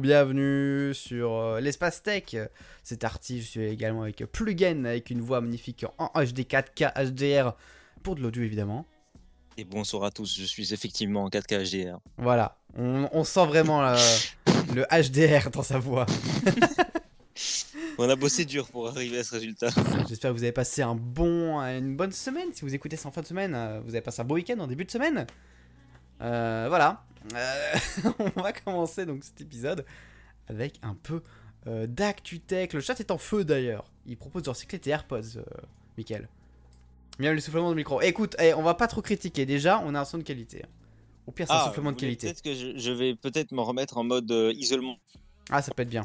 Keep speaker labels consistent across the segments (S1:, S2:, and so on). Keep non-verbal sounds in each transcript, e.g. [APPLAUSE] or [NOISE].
S1: bonjour, bienvenue sur euh, l'espace tech. C'est Artie, je suis également avec Plugin, avec une voix magnifique en HD 4K HDR pour de l'audio évidemment.
S2: Et bonsoir à tous, je suis effectivement en 4K HDR.
S1: Voilà, on, sent vraiment [LAUGHS] le HDR dans sa voix. [LAUGHS]
S2: on a bossé dur pour arriver à ce résultat.
S1: J'espère que vous avez passé un bon, une bonne semaine. Si vous écoutez ça en fin de semaine, euh, vous avez passé un beau week-end en début de semaine. Euh, voilà. Euh, [LAUGHS] on va commencer donc cet épisode avec un peu euh, d'actu-tech. Le chat est en feu d'ailleurs. Il propose de recycler tes AirPods, euh, Michael. Bien le soufflement de micro. Écoute, eh, on va pas trop critiquer. Déjà, on a un son de qualité. Au pire, c'est un ah, soufflement de qualité.
S2: Peut-être que je, vais peut-être me remettre en mode isolement.
S1: Ah, ça peut être bien.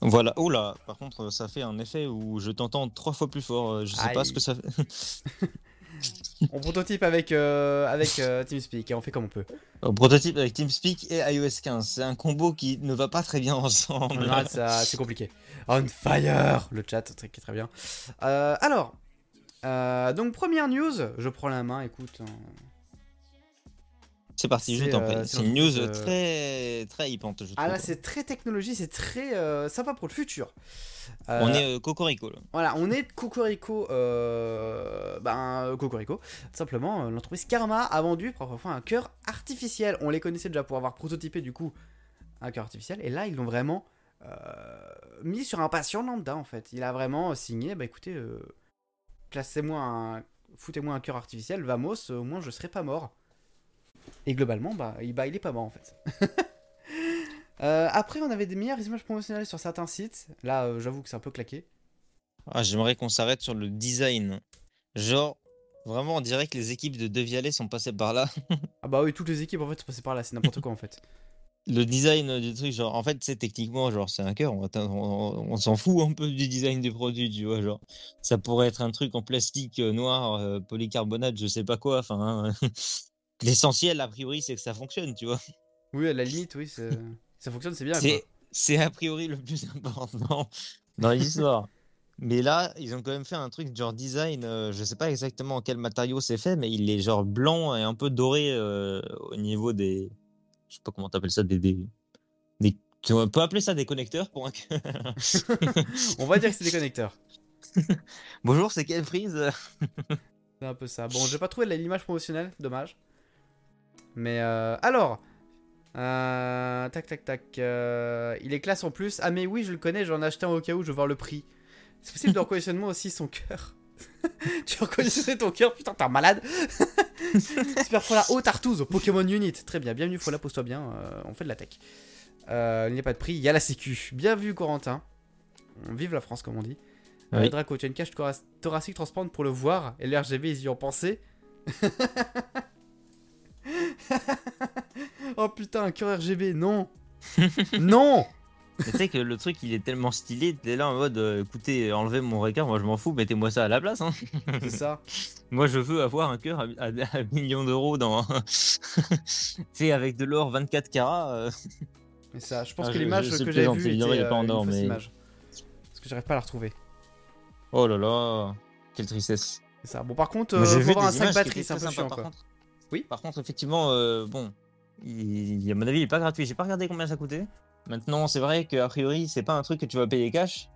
S2: Voilà. Oh là, par contre, ça fait un effet où je t'entends trois fois plus fort. Je sais pas ce que ça fait. [LAUGHS]
S1: on prototype avec, euh, avec euh, TeamSpeak et on fait comme on peut.
S2: On prototype avec TeamSpeak et iOS 15. C'est un combo qui ne va pas très bien ensemble.
S1: c'est compliqué. On fire Le chat, très, très bien. Euh, alors, donc première news, je prends la main, écoute. Hein.
S2: C'est parti, je t'en prie. c'est une news très, très hypante,
S1: Ah là, c'est très technologie, c'est très sympa pour le futur
S2: on est euh, Cocorico là.
S1: Voilà, on est Cocorico. Euh, ben, Cocorico. Simplement, euh, l'entreprise Karma a vendu parfois un cœur artificiel. On les connaissait déjà pour avoir prototypé du coup un cœur artificiel. Et là, ils l'ont vraiment mis sur un patient lambda en fait. Il a vraiment signé, bah écoutez, placez-moi un. Foutez-moi un cœur artificiel, vamos, au moins je serai pas mort. Et globalement, bah, il, bah, il est pas mort en fait. [LAUGHS] Euh, après, on avait des meilleures images promotionnelles sur certains sites. Là, euh, j'avoue que c'est un peu claqué.
S2: Ah, j'aimerais qu'on s'arrête sur le design. Genre, vraiment, on dirait que les équipes de Devialet sont passées par là. [LAUGHS]
S1: ah bah oui, toutes les équipes en fait sont passées par là, c'est n'importe quoi en fait.
S2: Le design du truc, genre, en fait, c'est techniquement, genre, c'est un cœur, on, s'en fout un peu du design du produit, tu vois, genre, ça pourrait être un truc en plastique euh, noir, polycarbonate, je sais pas quoi, enfin, hein. [LAUGHS] l'essentiel, a priori, c'est que ça fonctionne, tu vois.
S1: Oui, à la limite, oui, ça fonctionne, c'est bien.
S2: C'est a priori le plus important dans l'histoire. mais là, ils ont quand même fait un truc genre design. Euh, je sais pas exactement en quel matériau c'est fait, mais il est genre blanc et un peu doré euh, au niveau des. Je sais pas comment t'appelles ça, des, des, On peut appeler ça des connecteurs pour un. [LAUGHS]
S1: On va dire que c'est des connecteurs. [LAUGHS]
S2: Bonjour, c'est quelle frise
S1: C'est un peu ça. Bon, j'ai pas trouvé l'image promotionnelle, dommage. Mais euh, alors, euh, tac, tac, tac. Euh, il est classe en plus. Ah, mais oui, je le connais, j'en ai acheté un au cas où je veux voir le prix. C'est possible de [LAUGHS] moi aussi son cœur. [LAUGHS] tu reconnaissais ton cœur, putain, t'es un malade. Super Fola, oh Tartouze, Pokémon Unit. Très bien, bienvenue Fola, pose-toi bien, euh, on fait de la tech. il n'y a pas de prix, il y a la sécu. Bien vu, Corentin. Vive la France, comme on dit. Oui. Draco, tu as une cage thoracique transparente pour le voir et l'RGB, ils y ont pensé. [LAUGHS] [LAUGHS] oh putain, un cœur RGB, non [LAUGHS] Non
S2: tu sais que le truc il est tellement stylé, t'es là en mode euh, écoutez, enlevez mon requin, moi je m'en fous, mettez-moi ça à la place. Hein.
S1: C'est ça. [LAUGHS]
S2: moi je veux avoir un cœur à, à, millions d'euros dans. tu avec de l'or 24 carats. Euh.
S1: Mais ça, je pense ah, que l'image que j'avais vue était euh, pas en or, mais... image. Parce que j'arrive pas à la retrouver.
S2: Oh là là, quelle tristesse.
S1: C'est ça. Bon, par contre, euh, faut avoir un sac batterie, c'est un peu chiant quoi.
S2: Oui. Par contre, effectivement, euh, bon, il, à mon avis, il est pas gratuit. J'ai pas regardé combien ça coûtait. Maintenant, c'est vrai qu'a priori, c'est pas un truc que tu vas payer cash.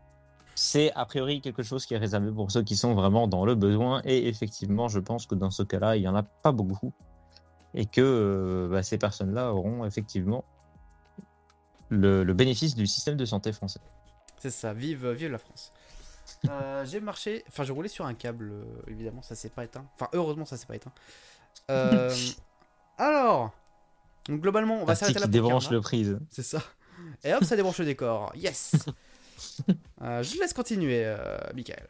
S2: C'est a priori quelque chose qui est réservé pour ceux qui sont vraiment dans le besoin. Et effectivement, je pense que dans ce cas-là, il y en a pas beaucoup. Et que euh, bah, ces personnes-là auront effectivement le, bénéfice du système de santé français.
S1: C'est ça, vive, vive la France. Euh, j'ai marché, enfin j'ai roulé sur un câble, évidemment, ça s'est pas éteint. Enfin, heureusement, ça s'est pas éteint. Euh, alors, donc globalement, on va s'arrêter là.
S2: Qui débranche le prise.
S1: C'est ça. Et hop, ça débranche le décor. Yes. [LAUGHS] Euh, je laisse continuer, euh, Michael.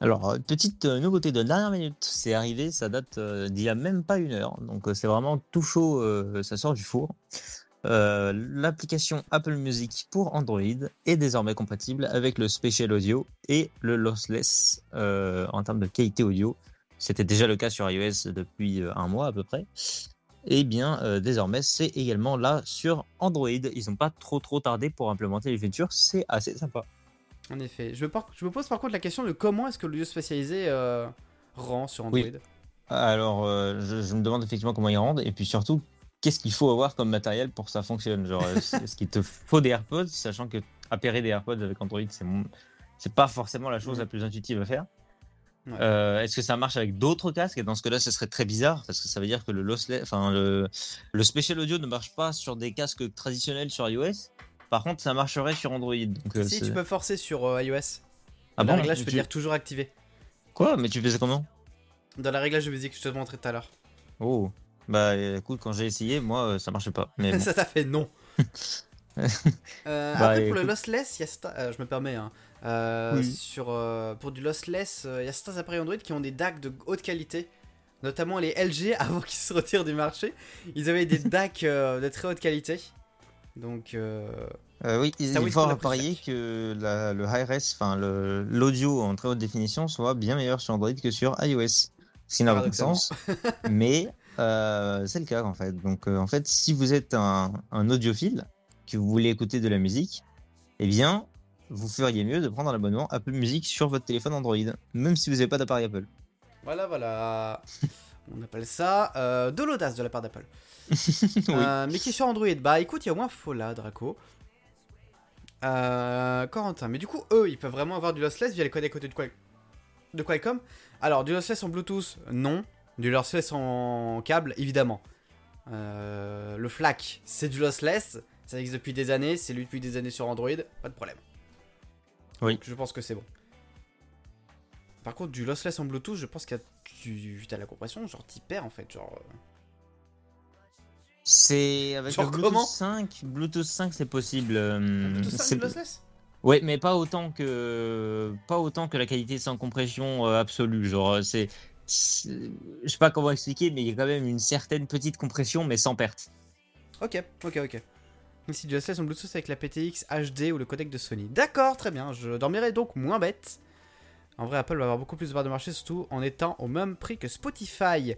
S2: Alors, petite nouveauté de dernière minute, c'est arrivé, ça date d'il y a même pas une heure, donc c'est vraiment tout chaud, ça sort du four. L'application Apple Music pour Android est désormais compatible avec le Special Audio et le Lossless en termes de qualité audio. C'était déjà le cas sur iOS depuis euh, un mois à peu près. Et eh bien, euh, désormais, c'est également là sur Android. Ils n'ont pas trop trop tardé pour implémenter les features. C'est assez sympa.
S1: En effet. Je, me pose par contre la question de comment est-ce que l'audio spécialisé euh, rend sur Android?
S2: Alors, je, me demande effectivement comment ils rendent. Et puis surtout, qu'est-ce qu'il faut avoir comme matériel pour que ça fonctionne? Genre, est-ce qu'il te faut des AirPods, sachant que appairer des AirPods avec Android, c'est mon... c'est pas forcément la chose la plus intuitive à faire.
S1: Ouais.
S2: Euh, est-ce que ça marche avec d'autres casques? Et dans ce cas-là, ce serait très bizarre parce que ça veut dire que le lossless, enfin le, le spatial audio ne marche pas sur des casques traditionnels sur iOS. Par contre, ça marcherait sur Android. Donc, euh,
S1: si tu peux forcer sur euh, iOS.
S2: Ah
S1: Dans
S2: bon?
S1: la réglage, je peux
S2: Tu-
S1: dire toujours activé.
S2: Quoi? Mais tu faisais comment?
S1: Dans la réglage de musique que je te montrais tout à l'heure.
S2: Oh, bah écoute, quand j'ai essayé, moi, ça marchait pas. Mais bon. [LAUGHS]
S1: ça t'a fait non. [LAUGHS] Euh,
S2: Bah,
S1: après, pour le lossless, il y a sta- euh, je me permets, hein,
S2: Oui.
S1: sur, euh, pour du lossless, euh, il y a certains appareils Android qui ont des DAC de haute qualité, notamment les LG [LAUGHS] avant qu'ils se retirent du marché. Ils avaient des [LAUGHS] DAC euh, de très haute qualité. Donc, euh,
S2: Euh, oui, il
S1: à
S2: faut
S1: pour la
S2: parier que la- le high-res, enfin l'audio en très haute définition, soit bien meilleur sur Android que sur iOS. Ce qui n'a aucun sens, mais euh, c'est le cas en fait. Donc euh, en fait, si vous êtes un, un audiophile, que vous voulez écouter de la musique, eh bien, vous feriez mieux de prendre un abonnement Apple Music sur votre téléphone Android, même si vous n'avez pas d'appareil Apple.
S1: voilà, voilà. [LAUGHS] On appelle ça euh, de l'audace de la part d'Apple. [LAUGHS]
S2: Oui.
S1: Euh, mais qui est sur Android Bah écoute, il y a au moins Fola, Draco. Euh, Corentin. Mais du coup, eux, ils peuvent vraiment avoir du lossless via les codecs audio de, Qual- de Qualcomm. Alors, du lossless en Bluetooth, non. Du lossless en câble, évidemment. Euh, le FLAC, c'est du lossless. Ça existe depuis des années. C'est lui depuis des années sur Android. Pas de problème.
S2: Oui.
S1: Donc, je pense que c'est bon. Par contre, du lossless en Bluetooth, je pense qu'il y a du... t'as la compression, genre t'y perds en fait. Genre. euh,
S2: C'est avec
S1: Genre
S2: le Bluetooth
S1: comment
S2: 5, Bluetooth 5 c'est possible. euh,
S1: Bluetooth 5
S2: c'est-
S1: du lossless?
S2: Ouais, mais pas autant que pas autant que la qualité sans compression euh, absolue. Genre, c'est, c'est- je sais pas comment expliquer, mais il y a quand même une certaine petite compression, mais sans perte.
S1: Ok, ok, ok. Ici du lossless en Bluetooth avec la PTX HD ou le codec de Sony. D'accord, très bien. Je dormirai donc moins bête. En vrai, Apple va avoir beaucoup plus de parts de marché, surtout en étant au même prix que Spotify.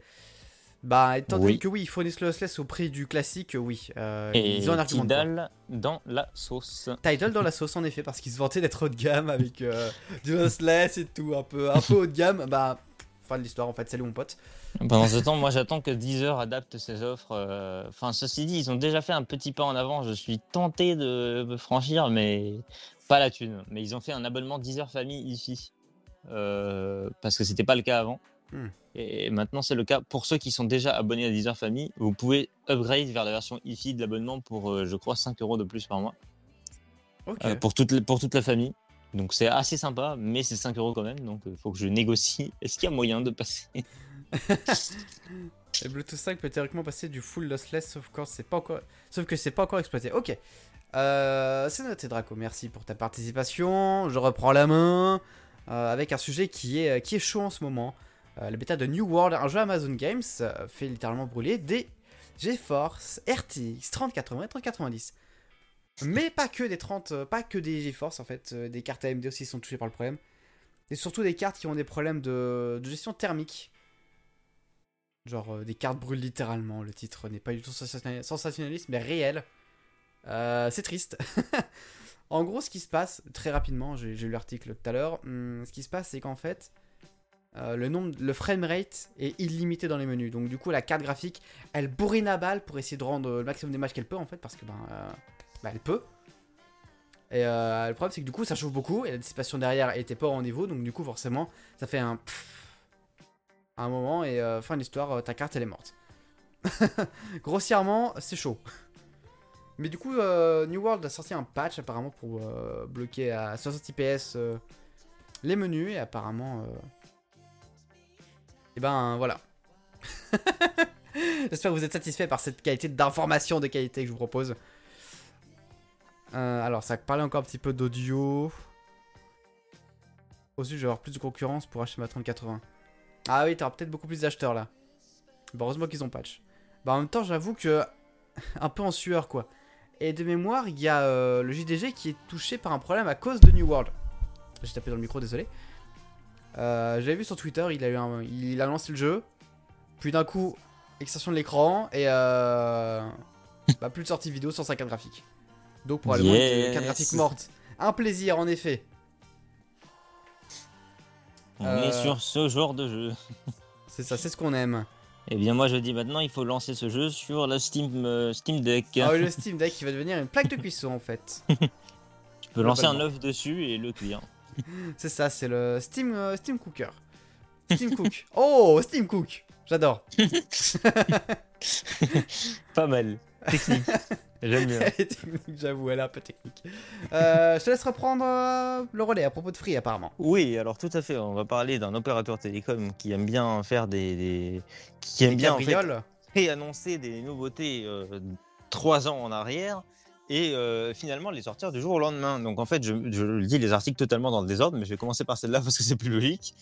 S1: Bah, étant donné
S2: Oui.
S1: que oui, ils fournissent le lossless au prix du classique, oui. euh,
S2: Et
S1: ils ont un argument.
S2: Tidal dans la sauce.
S1: Tidal dans la sauce, en effet, parce qu'ils se vantaient d'être haut de gamme avec euh, du lossless et tout, un peu, un peu haut de gamme. Bah, fin de l'histoire, en fait, salut mon pote.
S2: Pendant ce temps, moi j'attends que Deezer adapte ses offres. euh, Enfin, ceci dit, ils ont déjà fait un petit pas en avant. Je suis tenté de me franchir, mais pas la thune. Mais ils ont fait un abonnement Deezer Famille ici. Euh, parce que c'était pas le cas avant.
S1: Hmm.
S2: Et maintenant, c'est le cas. Pour ceux qui sont déjà abonnés à Deezer Family, vous pouvez upgrade vers la version IFI de l'abonnement pour, euh, je crois, 5 euros de plus par mois. Euh, pour, toute, pour toute la famille. Donc c'est assez sympa, mais c'est 5 euros quand même. Donc il faut que je négocie. [LAUGHS] Est-ce qu'il y a moyen de passer? [LAUGHS]
S1: Le Bluetooth 5 peut théoriquement passer du full lossless, sauf, quand c'est pas encore... sauf que c'est pas encore exploité. Ok. Euh, c'est noté Draco, merci pour ta participation. Je reprends la main euh, avec un sujet qui est, qui est chaud en ce moment. Euh, le bêta de New World, un jeu Amazon Games, euh, fait littéralement brûler des GeForce RTX 3080 et 3090. Mais pas que des 30, euh, pas que des GeForce en fait, euh, des cartes AMD aussi sont touchées par le problème. Et surtout des cartes qui ont des problèmes de, gestion thermique. Genre euh, des cartes brûlent littéralement. Le titre n'est pas du tout sensationnaliste, mais réel. C'est triste. [LAUGHS] en gros, ce qui se passe, très rapidement, j'ai lu l'article tout à l'heure. hum, ce qui se passe, c'est qu'en fait, le nombre, le framerate est illimité dans les menus. Donc du coup, la carte graphique, elle bourrine à balle pour essayer de rendre le maximum d'images qu'elle peut en fait, parce que ben, ben, elle peut. Et euh, le problème, c'est que du coup, ça chauffe beaucoup et la dissipation derrière était pas au rendez-vous. Donc du coup, forcément, ça fait un pfff un moment et euh, fin de l'histoire, euh, ta carte elle est morte. [LAUGHS] Grossièrement, c'est chaud. Mais du coup, New World a sorti un patch apparemment pour bloquer à 60 IPS les menus et apparemment. Et ben voilà. [LAUGHS] J'espère que vous êtes satisfait par cette qualité d'information de qualité que je vous propose. Euh, alors, ça parlait encore un petit peu d'audio. Aussi, je vais avoir plus de concurrence pour acheter ma 3080. Ah oui, t'auras peut-être beaucoup plus d'acheteurs là. Bah, heureusement qu'ils ont patch. Bah, en même temps, j'avoue que. [LAUGHS] un peu en sueur quoi. Et de mémoire, il y a euh, le JDG qui est touché par un problème à cause de New World. J'ai tapé dans le micro, désolé. Euh, J'avais vu sur Twitter, il a, lancé le jeu. Puis d'un coup, extension de l'écran et euh, [LAUGHS] bah, plus de sortie vidéo sans sa carte graphique. Donc probablement
S2: Yes.
S1: une carte graphique morte. Un plaisir en effet.
S2: On
S1: Euh,
S2: est sur ce genre de jeu.
S1: C'est ça, c'est ce qu'on aime.
S2: Eh bien, moi je dis maintenant, il faut lancer ce jeu sur la Steam, euh, Steam Deck.
S1: Ah oui, le Steam Deck qui va devenir une plaque de cuisson en fait. [LAUGHS]
S2: Tu peux lancer un œuf dessus et le cuire. [LAUGHS]
S1: C'est ça, c'est le Steam, euh, Steam Cooker. Steam Cook. Oh, Steam Cook. J'adore. [LAUGHS]
S2: Pas mal. Technique. [LAUGHS] J'aime bien.
S1: Elle [LAUGHS] est technique, j'avoue, elle est un peu technique. Euh, je te laisse reprendre euh, le relais à propos de Free apparemment.
S2: Oui, alors tout à fait. On va parler d'un opérateur télécom qui aime bien faire des, des- qui aime bien en fait, préannoncer des nouveautés euh, trois ans en arrière et euh, finalement les sortir du jour au lendemain. Donc en fait, je, je lis les articles totalement dans le désordre, mais je vais commencer par celle-là parce que c'est plus logique.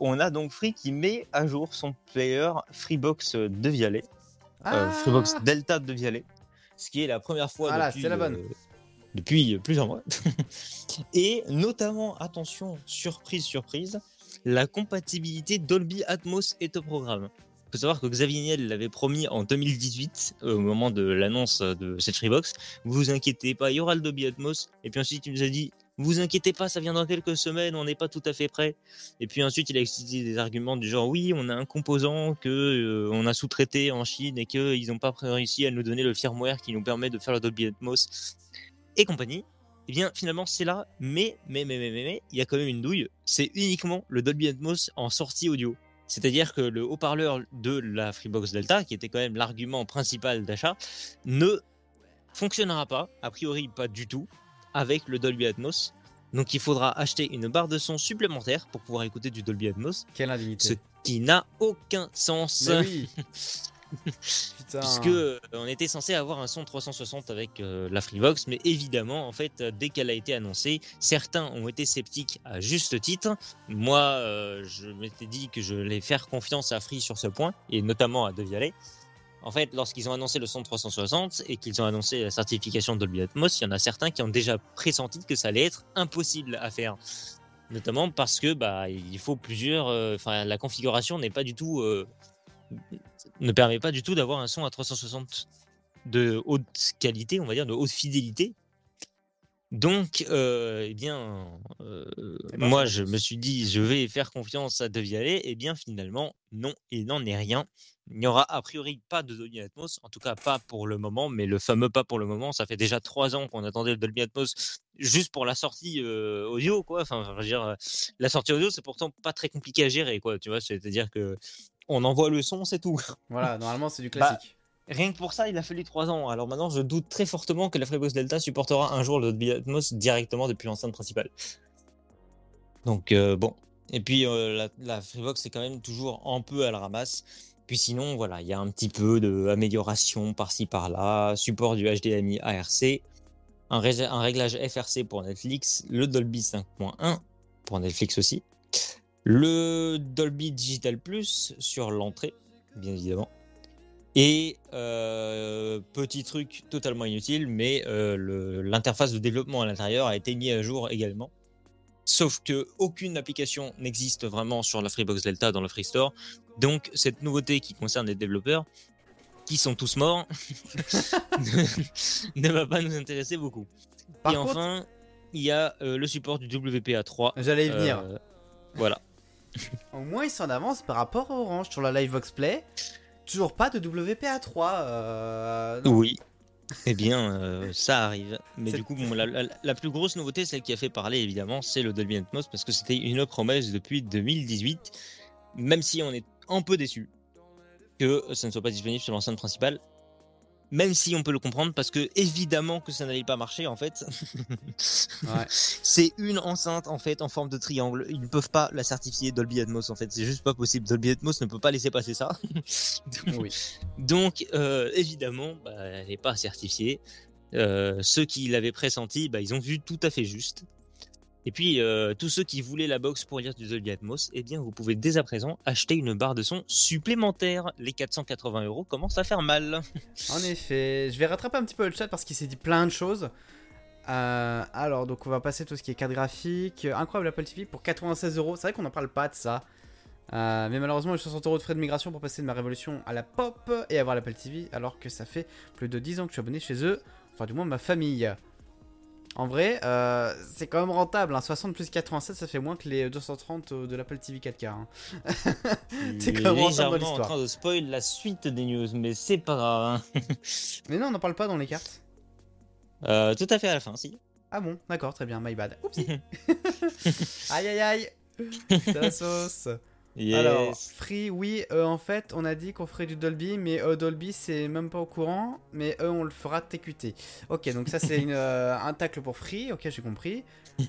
S2: On a donc Free qui met à jour son player Freebox de Vialet,
S1: Ah,
S2: Freebox Delta de Vialet, ce qui est la première fois
S1: Voilà,
S2: depuis,
S1: c'était la bonne.
S2: euh, depuis plusieurs mois. [LAUGHS] et notamment, attention, surprise, surprise, la compatibilité Dolby Atmos est au programme. Il faut savoir que Xavier Niel l'avait promis en 2018, au moment de l'annonce de cette Freebox. Vous inquiétez pas, il y aura le Dolby Atmos. Et puis ensuite, il nous a dit Vous inquiétez pas, ça vient dans quelques semaines, on n'est pas tout à fait prêt. Et puis ensuite, il a utilisé des arguments du genre Oui, on a un composant que euh, on a sous-traité en Chine et qu'ils n'ont pas réussi à nous donner le firmware qui nous permet de faire le Dolby Atmos et compagnie. Eh bien, finalement, c'est là, mais, mais, mais, mais, mais, mais, il y a quand même une douille. C'est uniquement le Dolby Atmos en sortie audio. C'est-à-dire que le haut-parleur de la Freebox Delta, qui était quand même l'argument principal d'achat, ne fonctionnera pas, a priori pas du tout, avec le Dolby Atmos. Donc il faudra acheter une barre de son supplémentaire pour pouvoir écouter du Dolby Atmos,
S1: Quelle indignité.
S2: ce qui n'a aucun sens.
S1: Mais oui. [LAUGHS] Putain.
S2: Puisque euh, on était censé avoir un son 360 avec euh, la Freebox, mais évidemment, en fait, euh, dès qu'elle a été annoncée, certains ont été sceptiques à juste titre. Moi, euh, je m'étais dit que je allais faire confiance à Free sur ce point, et notamment à Devialet. En fait, lorsqu'ils ont annoncé le son 360 et qu'ils ont annoncé la certification Dolby Atmos, il y en a certains qui ont déjà pressenti que ça allait être impossible à faire. Notamment parce que bah il faut plusieurs, euh, enfin la configuration n'est pas du tout euh, ne permet pas du tout d'avoir un son à 360 de haute qualité, on va dire, de haute fidélité. Donc, euh, eh bien, euh,
S1: Eh ben,
S2: moi, je me suis dit, je vais faire confiance à Devialet. Eh bien, finalement, non, il n'en est rien. Il n'y aura a priori pas de Dolby Atmos, en tout cas pas pour le moment, mais le fameux pas pour le moment, ça fait déjà trois ans qu'on attendait le Dolby Atmos juste pour la sortie euh, audio, quoi. Enfin, je veux dire, la sortie audio, c'est pourtant pas très compliqué à gérer, quoi. Tu vois, c'est-à-dire que on envoie le son, c'est tout.
S1: Voilà, [LAUGHS] normalement c'est du
S2: Bah,
S1: classique.
S2: Rien que pour ça, il a fallu 3 ans. Alors maintenant, je doute très fortement que la Freebox Delta supportera un jour le Dolby Atmos directement depuis l'enceinte principale. Donc euh, bon. Et puis euh, la, la Freebox c'est quand même toujours un peu à la ramasse. Puis sinon, voilà, il y a un petit peu d'amélioration par-ci par-là, support du HDMI ARC, un, ré- un réglage FRC pour Netflix, le Dolby 5.1 pour Netflix aussi, le Dolby Digital Plus sur l'entrée, bien évidemment. Et euh, petit truc totalement inutile, mais euh, l'interface de développement à l'intérieur a été mise à jour également. Sauf que aucune application n'existe vraiment sur la Freebox Delta dans le Free Store. Donc cette nouveauté qui concerne les développeurs, qui sont tous morts, [LAUGHS] ne, va pas nous intéresser beaucoup.
S1: Par
S2: Et
S1: contre,
S2: enfin, il y a euh, le support du WPA3.
S1: j'allais y venir.
S2: Euh, voilà. [LAUGHS]
S1: Au moins, ils sont en avance par rapport à Orange sur la Livebox Play. Toujours pas de WPA3. Euh...
S2: Oui. Eh bien, euh, ça arrive. Mais du coup, bon, la, la- la plus grosse nouveauté, celle qui a fait parler évidemment, c'est le Dolby Atmos parce que c'était une promesse depuis 2018. Même si on est un peu déçu que ça ne soit pas disponible sur l'enceinte principale. Même si on peut le comprendre parce que évidemment que ça n'allait pas marcher en fait. [LAUGHS]
S1: Ouais.
S2: C'est une enceinte en fait en forme de triangle. Ils ne peuvent pas la certifier Dolby Atmos en fait. C'est juste pas possible. Dolby Atmos ne peut pas laisser passer ça. [LAUGHS]
S1: Oui.
S2: Donc, euh, évidemment, bah, elle n'est pas certifiée. Euh, ceux qui l'avaient pressenti, bah, ils ont vu tout à fait juste. Et puis, euh, tous ceux qui voulaient la box pour lire du Dolby Atmos, eh bien, vous pouvez dès à présent acheter une barre de son supplémentaire. Les 480 euros commencent à faire mal. [LAUGHS]
S1: En effet, je vais rattraper un petit peu le chat parce qu'il s'est dit plein de choses. Euh, alors, donc on va passer tout ce qui est carte graphique. Incroyable Apple TV pour 96 euros. C'est vrai qu'on n'en parle pas de ça. Euh, mais malheureusement, j'ai 60 euros de frais de migration pour passer de ma révolution à la pop et avoir l'Apple TV. Alors que ça fait plus de 10 ans que je suis abonné chez eux. Enfin, du moins ma famille. En vrai, euh, c'est quand même rentable. hein. 60 plus 87, ça fait moins que les 230 de l'Apple TV 4K. hein. [LAUGHS] C'est quand même rentable dans
S2: légèrement en train de spoil la suite des news, mais c'est pas grave. hein. [LAUGHS]
S1: Mais non, on n'en parle pas dans les cartes.
S2: Euh, tout à fait à la fin, si.
S1: Ah bon, d'accord, très bien, my bad. Oups. [LAUGHS] aïe aïe aïe. La sauce.
S2: Yes.
S1: Alors, Free, oui, euh, en fait, on a dit qu'on ferait du Dolby, mais euh, Dolby, c'est même pas au courant, mais eux, on le fera TQT. Ok, donc ça, c'est [LAUGHS] euh, un tacle pour Free, ok, j'ai compris. [LAUGHS]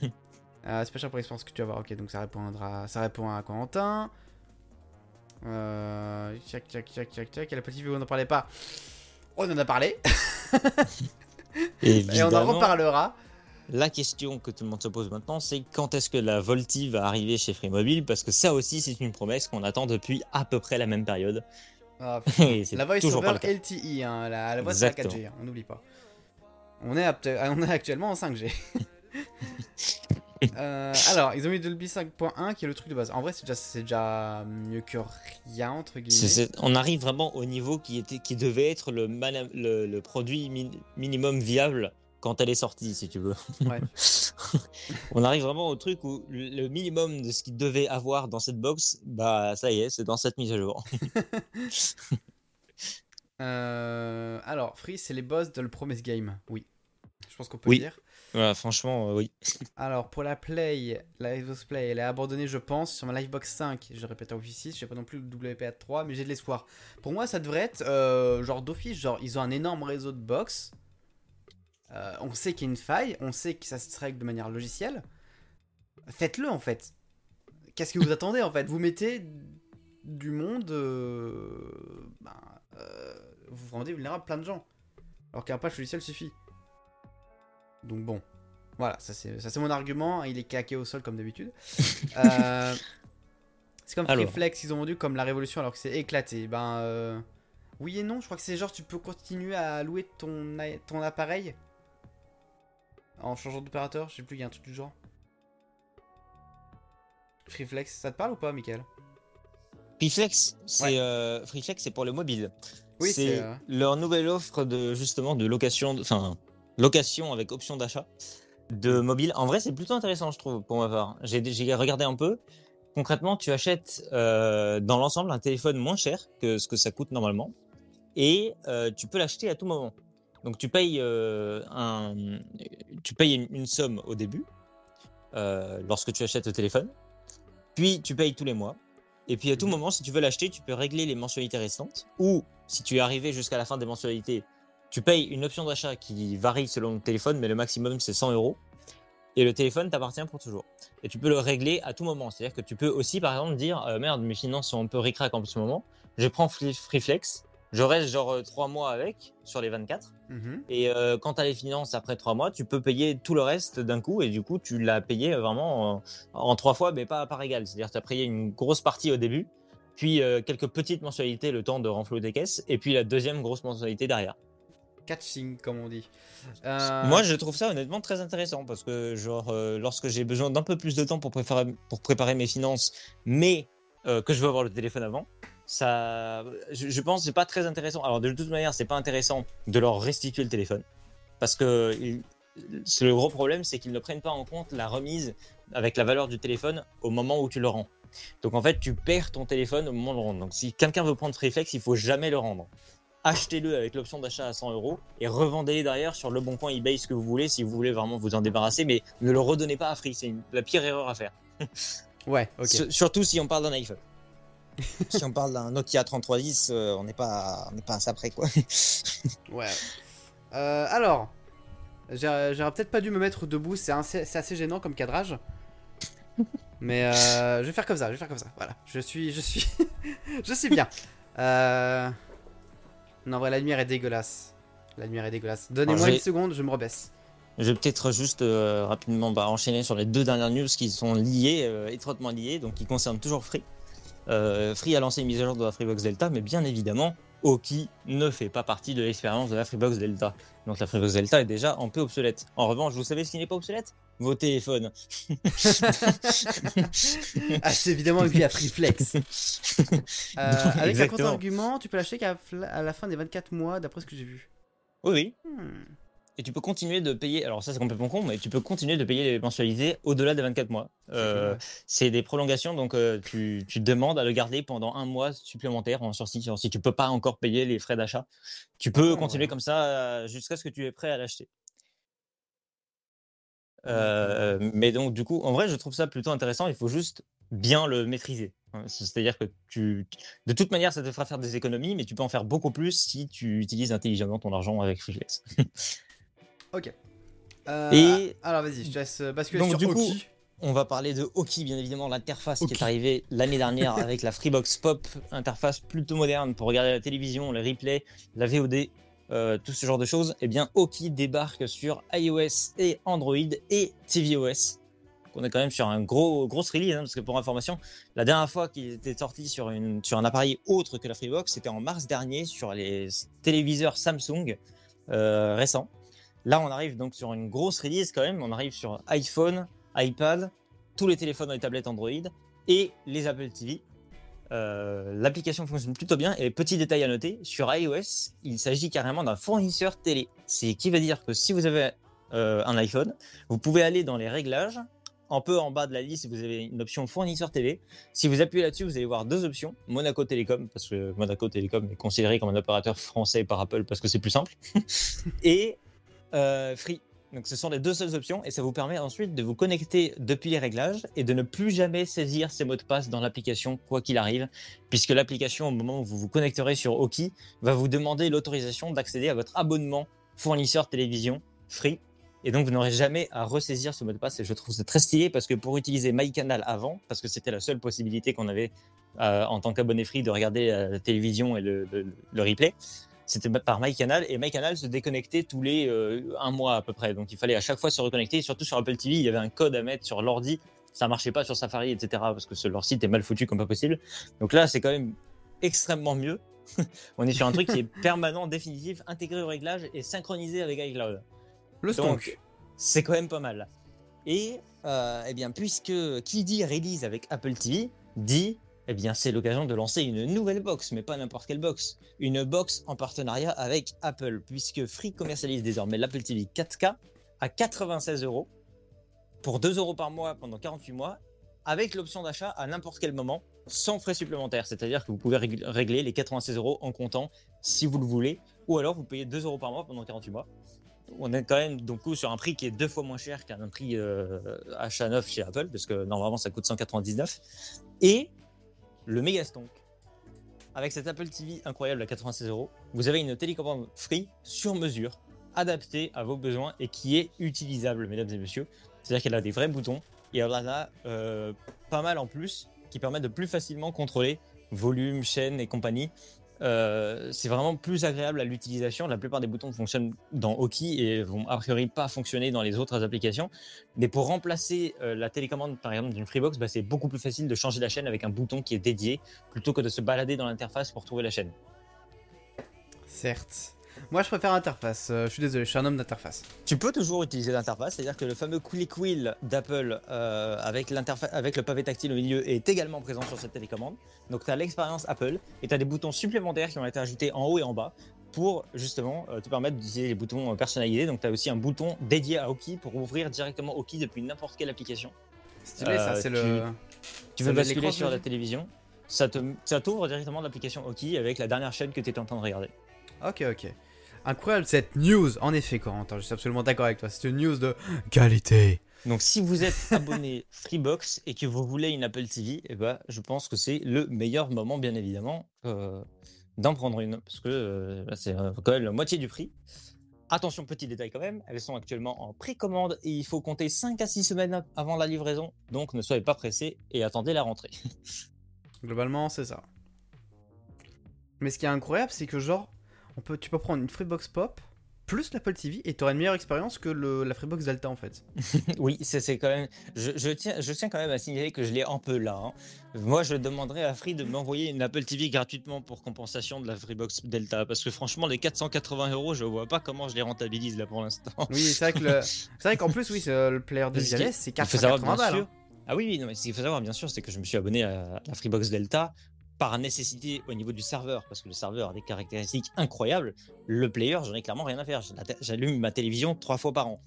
S1: Euh, Special pour l'expérience que tu vas avoir, ok, donc ça répondra, ça répond à Quentin. Euh, tchac, tchac, tchac, tchac, tchac, et la petite vidéo, on n'en parlait pas. On en a parlé, [LAUGHS] et on en reparlera.
S2: La question que tout le monde se pose maintenant, c'est quand est-ce que la Volti va arriver chez Free Mobile Parce que ça aussi, c'est une promesse qu'on attend depuis à peu près la même période.
S1: Ah, [LAUGHS]
S2: Et
S1: La voice
S2: toujours
S1: over. LTE, hein, la, la voix c'est la
S2: Exactement.
S1: 4G, hein, on n'oublie pas. On est, on est actuellement en 5G. [LAUGHS] Euh, alors, ils ont mis Dolby 5.1 qui est le truc de base. En vrai, c'est déjà, mieux que rien, entre guillemets.
S2: On arrive vraiment au niveau qui, était, qui devait être le, mana- le, le produit mi- minimum viable quand elle est sortie, si tu veux.
S1: Ouais. [LAUGHS]
S2: on arrive vraiment au truc où le minimum de ce qu'il devait avoir dans cette box, bah ça y est, c'est dans cette mise à jour. [LAUGHS]
S1: Euh, alors, Free, c'est les boss de le Promise Game. Oui. Je pense qu'on peut
S2: Oui.
S1: le dire.
S2: Voilà, franchement, euh, oui. [LAUGHS]
S1: Alors, pour la Play, la Xbox Play, elle est abandonnée, je pense, sur ma Livebox 5. Je répète en Wi-Fi 6, j'ai pas non plus le WPA 3, mais j'ai de l'espoir. Pour moi, ça devrait être euh, genre d'office. Genre, ils ont un énorme réseau de box. Euh, on sait qu'il y a une faille, on sait que ça se règle de manière logicielle. Faites-le en fait. Qu'est-ce que vous [LAUGHS] attendez en fait? Vous mettez du monde. euh, ben, euh, vous rendez vulnérable plein de gens. Alors qu'un patch logiciel suffit. Donc bon. Voilà, ça c'est mon argument. Il est claqué au sol comme d'habitude. [LAUGHS] Euh, c'est comme
S2: Alors.
S1: Freeflex, ils ont vendu comme la révolution alors que c'est éclaté. Ben euh, oui et non. Je crois que c'est genre tu peux continuer à louer ton appareil? En changeant d'opérateur. Je sais plus, il y a un truc du genre. Freeflex, ça te parle ou pas, Michael?
S2: Freeflex, c'est
S1: Ouais.
S2: euh, Freeflex, c'est pour le mobile.
S1: Oui, c'est, euh,
S2: leur nouvelle offre de justement de location, enfin location avec option d'achat de mobile. En vrai, c'est plutôt intéressant, je trouve, pour ma part. J'ai regardé un peu. Concrètement, tu achètes euh, dans l'ensemble un téléphone moins cher que ce que ça coûte normalement, et tu peux l'acheter à tout moment. Donc tu payes euh, un, tu payes une, une somme au début euh, lorsque tu achètes le téléphone, puis tu payes tous les mois. Et puis à tout
S1: Mhm.
S2: moment, si tu veux l'acheter, tu peux régler les mensualités restantes. Ou si tu es arrivé jusqu'à la fin des mensualités, tu payes une option d'achat qui varie selon le téléphone, mais le maximum c'est 100 euros. Et le téléphone t'appartient pour toujours. Et tu peux le régler à tout moment. C'est-à-dire que tu peux aussi, par exemple, dire euh, merde, mes finances sont un peu ric-rac en ce moment. Je prends Free- Freeflex, je reste genre 3 mois avec sur les 24.
S1: mhm.
S2: Et euh, quand tu as les finances après 3 mois, tu peux payer tout le reste d'un coup. Et du coup, tu l'as payé vraiment en, en 3 fois, mais pas à part égale. C'est-à-dire que tu as payé une grosse partie au début, puis euh, quelques petites mensualités le temps de renflouer tes caisses, et puis la deuxième grosse mensualité derrière.
S1: catching, comme on dit. Euh,
S2: Moi, je trouve ça honnêtement très intéressant parce que, genre, euh, lorsque j'ai besoin d'un peu plus de temps pour préparer, pour préparer mes finances, mais euh, que je veux avoir le téléphone avant, ça, je, je pense que c'est pas très intéressant. Alors, de toute manière, c'est pas intéressant de leur restituer le téléphone parce que il- c'est le gros problème, c'est qu'ils ne prennent pas en compte la remise avec la valeur du téléphone au moment où tu le rends. Donc, en fait, tu perds ton téléphone au moment de le rendre. Donc, si quelqu'un veut prendre Freeflex, il faut jamais le rendre achetez-le avec l'option d'achat à 100 euros et revendez derrière sur le bon coin eBay ce que vous voulez si vous voulez vraiment vous en débarrasser, mais ne le redonnez pas à Free, c'est la pire erreur à faire.
S1: Ouais, [LAUGHS] ok.
S2: S- Surtout si on parle d'un iPhone. Si on parle d'un Nokia 3310, euh, on n'est pas, on n'est pas à ça près quoi. [LAUGHS]
S1: Ouais. Euh, alors, j'ai- j'aurais peut-être pas dû me mettre debout, c'est assez, gênant comme cadrage. Mais euh, je vais faire comme ça, je vais faire comme ça. Voilà, je suis, je suis, [LAUGHS] je suis bien. Euh... Non, vrai, la lumière est dégueulasse. La lumière est dégueulasse. Donnez-moi une seconde, je me rebaisse.
S2: Je vais peut-être juste euh, rapidement bah, enchaîner sur les deux dernières news qui sont liées, euh, étroitement liées, donc qui concernent toujours Free. Euh, Free a lancé une mise à jour de la Freebox Delta, mais bien évidemment, Oki ne fait pas partie de l'expérience de la Freebox Delta. Donc la Freebox Delta est déjà un peu obsolète. En revanche, vous savez ce qui n'est pas obsolète? Vos téléphones. [LAUGHS]
S1: Ah, c'est évidemment via Freeflex. [LAUGHS] Euh, avec un contre-argument, tu peux l'acheter qu'à la fin des 24 mois, d'après ce que j'ai vu.
S2: Oui, oui.
S1: Hmm.
S2: Et tu peux continuer de payer. Alors, ça, c'est complètement con, mais tu peux continuer de payer les mensualités au-delà des 24 mois. Euh, c'est des prolongations, donc euh, tu, tu, demandes à le garder pendant un mois supplémentaire en sortie. Si tu peux pas encore payer les frais d'achat, tu peux continuer comme ça jusqu'à ce que tu es prêt à l'acheter. mais donc, du coup, en vrai, je trouve ça plutôt intéressant. Il faut juste bien le maîtriser. Hein. C'est-à-dire que tu, de toute manière, ça te fera faire des économies, mais tu peux en faire beaucoup plus si tu utilises intelligemment ton argent avec FreeFlex. [LAUGHS]
S1: ok. Euh, Et alors vas-y, je te laisse basculer donc, sur du Coup,
S2: on va parler de Hockey, bien évidemment, l'interface qui est arrivée l'année dernière [LAUGHS] avec la Freebox Pop, interface plutôt moderne pour regarder la télévision, les replays, la VOD, euh, tout ce genre de choses. Eh bien, Hockey débarque sur iOS et Android et tvOS on est quand même sur un gros grosse release, hein, parce que pour information, la dernière fois qu'il était sorti sur, une, sur un appareil autre que la Freebox, c'était en mars dernier sur les téléviseurs Samsung euh, récents. Là, on arrive donc sur une grosse release quand même. On arrive sur iPhone, iPad, tous les téléphones et les tablettes Android et les Apple TV. Euh, l'application fonctionne plutôt bien. Et petit détail à noter, sur iOS, il s'agit carrément d'un fournisseur télé. C'est qui veut dire que si vous avez euh, un iPhone, vous pouvez aller dans les réglages un peu en bas de la liste, vous avez une option fournisseur télé. Si vous appuyez là-dessus, vous allez voir deux options. Monaco Télécom, parce que Monaco Télécom est considéré comme un opérateur français par Apple parce que c'est plus simple. [LAUGHS] et euh, Free. Donc ce sont les deux seules options et ça vous permet ensuite de vous connecter depuis les réglages et de ne plus jamais saisir ces mots de passe dans l'application quoi qu'il arrive, puisque l'application au moment où vous vous connecterez sur Oki va vous demander l'autorisation d'accéder à votre abonnement fournisseur télévision Free et donc, vous n'aurez jamais à ressaisir ce mot de passe. Et je trouve ça très stylé parce que pour utiliser MyCanal avant, parce que c'était la seule possibilité qu'on avait euh, en tant qu'abonné free de regarder la télévision et le, replay, c'était par MyCanal. Et MyCanal se déconnectait tous les euh, un mois à peu près. Donc, il fallait à chaque fois se reconnecter. Et surtout sur Apple TV, il y avait un code à mettre sur l'ordi. Ça marchait pas sur Safari, etc. Parce que leur site est mal foutu comme pas possible. Donc là, c'est quand même extrêmement mieux. [LAUGHS] On est sur un truc qui est [LAUGHS] permanent, définitif, intégré au réglage et synchronisé avec iCloud.
S1: Le Donc,
S2: c'est quand même pas mal. Et euh, eh bien, puisque qui dit release avec Apple TV dit eh bien, c'est l'occasion de lancer une nouvelle box, mais pas n'importe quelle box. Une box en partenariat avec Apple, puisque Free commercialise désormais l'Apple TV 4K à 96 euros pour 2 euros par mois pendant 48 mois, avec l'option d'achat à n'importe quel moment, sans frais supplémentaires. C'est-à-dire que vous pouvez régler les 96 euros en comptant si vous le voulez, ou alors vous payez 2 euros par mois pendant 48 mois on est quand même donc sur un prix qui est deux fois moins cher qu'un prix euh, achat neuf chez Apple, parce que normalement ça coûte 199. Et le méga stonk. Avec cette Apple TV incroyable à 96 euros, vous avez une télécommande free sur mesure, adaptée à vos besoins et qui est utilisable, mesdames et messieurs. C'est-à-dire qu'elle a des vrais boutons et elle en a euh, pas mal en plus qui permettent de plus facilement contrôler volume, chaîne et compagnie euh, c'est vraiment plus agréable à l'utilisation. La plupart des boutons fonctionnent dans Hockey et vont a priori pas fonctionner dans les autres applications. Mais pour remplacer euh, la télécommande par exemple d'une Freebox, bah, c'est beaucoup plus facile de changer la chaîne avec un bouton qui est dédié plutôt que de se balader dans l'interface pour trouver la chaîne.
S1: Certes. Moi, je préfère l'interface. Euh, je suis désolé, je suis un homme d'interface.
S2: Tu peux toujours utiliser l'interface, c'est-à-dire que le fameux Quick Wheel d'Apple euh, avec, avec le pavé tactile au milieu est également présent sur cette télécommande. Donc, tu as l'expérience Apple et tu as des boutons supplémentaires qui ont été ajoutés en haut et en bas pour justement euh, te permettre d'utiliser les boutons personnalisés. Donc, tu as aussi un bouton dédié à Hockey pour ouvrir directement Hockey depuis n'importe quelle application.
S1: Stylé, ça, c'est le.
S2: Tu veux basculer sur la télévision, ça t'ouvre directement l'application Hockey avec la dernière chaîne que tu étais en train de regarder.
S1: Ok, ok. Incroyable cette news, en effet, Corentin, je suis absolument d'accord avec toi. C'est une news de qualité.
S2: Donc, si vous êtes [LAUGHS] abonné Freebox et que vous voulez une Apple TV, eh ben, je pense que c'est le meilleur moment, bien évidemment, euh, d'en prendre une. Parce que euh, c'est euh, quand même la moitié du prix. Attention, petit détail quand même, elles sont actuellement en précommande et il faut compter 5 à 6 semaines avant la livraison. Donc, ne soyez pas pressés et attendez la rentrée. [LAUGHS]
S1: Globalement, c'est ça. Mais ce qui est incroyable, c'est que genre, peut, tu peux prendre une Freebox Pop plus l'Apple TV et tu auras une meilleure expérience que la Freebox Delta en fait. [LAUGHS]
S2: oui, c'est quand même. Je, tiens, je tiens quand même à signaler que je l'ai un peu là. Hein. Moi, je demanderais à Free de m'envoyer une Apple TV gratuitement pour compensation de la Freebox Delta parce que franchement, les 480 euros, je vois pas comment je les rentabilise là pour l'instant.
S1: Oui, c'est vrai [LAUGHS] vrai qu'en plus, oui, le player de c'est 480 balles. Hein.
S2: Ah oui, oui, non, mais ce qu'il faut savoir, bien sûr, c'est que je me suis abonné à la Freebox Delta par nécessité au niveau du serveur, parce que le serveur a des caractéristiques incroyables, le player, j'en ai clairement rien à faire. J'allume ma télévision trois fois par an.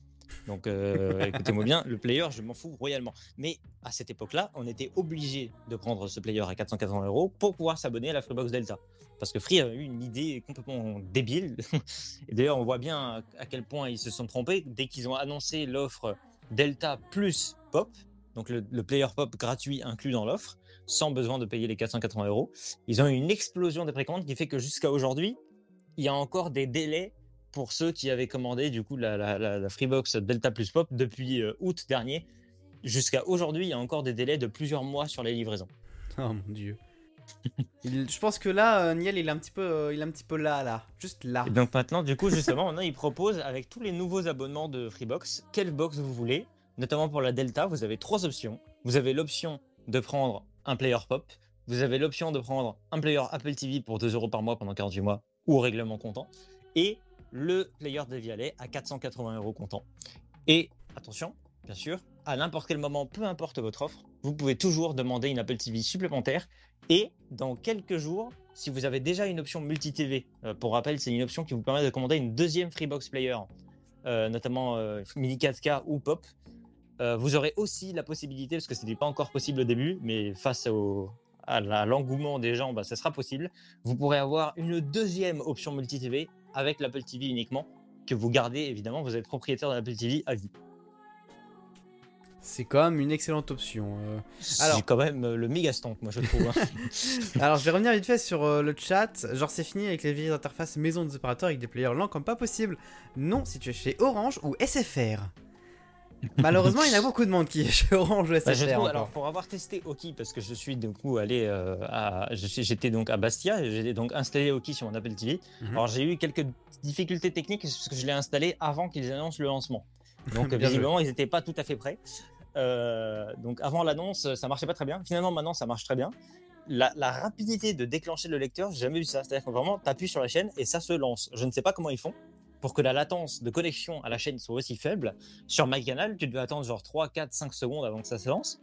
S2: Donc euh, [LAUGHS] écoutez-moi bien, le player, je m'en fous royalement. Mais à cette époque-là, on était obligé de prendre ce player à 480 euros pour pouvoir s'abonner à la Freebox Delta. Parce que Free a eu une idée complètement débile. [LAUGHS] Et d'ailleurs, on voit bien à quel point ils se sont trompés dès qu'ils ont annoncé l'offre Delta plus Pop, donc le, player Pop gratuit inclus dans l'offre, sans besoin de payer les 480 euros. Ils ont eu une explosion des précommandes qui fait que jusqu'à aujourd'hui, il y a encore des délais pour ceux qui avaient commandé du coup la, Freebox Delta plus Pop depuis euh, août dernier. Jusqu'à aujourd'hui, il y a encore des délais de plusieurs mois sur les livraisons.
S1: Oh mon dieu. [LAUGHS] je pense que là, euh, Niel, il est un petit peu, euh, il est un petit peu là, là, juste là.
S2: Et donc maintenant, du coup, justement, [LAUGHS] maintenant, il propose avec tous les nouveaux abonnements de Freebox, quelle box vous voulez. Notamment pour la Delta, vous avez trois options. Vous avez l'option de prendre un player pop. Vous avez l'option de prendre un player Apple TV pour 2 euros par mois pendant 48 mois ou au règlement comptant. Et le player de Vialet à 480 euros comptant. Et attention, bien sûr, à n'importe quel moment, peu importe votre offre, vous pouvez toujours demander une Apple TV supplémentaire. Et dans quelques jours, si vous avez déjà une option multi-TV, euh, pour rappel, c'est une option qui vous permet de commander une deuxième Freebox Player, euh, notamment euh, Mini 4K ou Pop. Vous aurez aussi la possibilité, parce que ce n'était pas encore possible au début, mais face au, à l'engouement des gens, bah, ça sera possible. Vous pourrez avoir une deuxième option multi-TV avec l'Apple TV uniquement, que vous gardez évidemment, vous êtes propriétaire de l'Apple TV à vie.
S1: C'est quand même une excellente option.
S2: Euh. C'est quand même euh, le méga stonk, moi je trouve. Hein. [LAUGHS]
S1: Alors je vais revenir vite fait sur euh, le chat. Genre c'est fini avec les vieilles interfaces maison des opérateurs avec des players lents comme pas possible. Non, si tu es chez Orange ou SFR. Malheureusement, il y a [LAUGHS] beaucoup de monde qui est chez Orange ou SFR.
S2: Bah, alors pour avoir testé Oki, parce que je suis du coup allé à, j'étais donc à Bastia, j'ai donc installé Oki sur mon Apple TV. Mhm. Alors j'ai eu quelques difficultés techniques parce que je l'ai installé avant qu'ils annoncent le lancement. [LAUGHS] Donc visiblement, ils n'étaient pas tout à fait prêts. Euh, donc avant l'annonce, ça marchait pas très bien. Finalement, maintenant, ça marche très bien. La, rapidité de déclencher le lecteur, j'ai jamais vu ça. C'est-à-dire que vraiment, tu appuies sur la chaîne et ça se lance. Je ne sais pas comment ils font pour que la latence de connexion à la chaîne soit aussi faible. Sur MyCanal, tu devais attendre genre 3, 4, 5 secondes avant que ça se lance.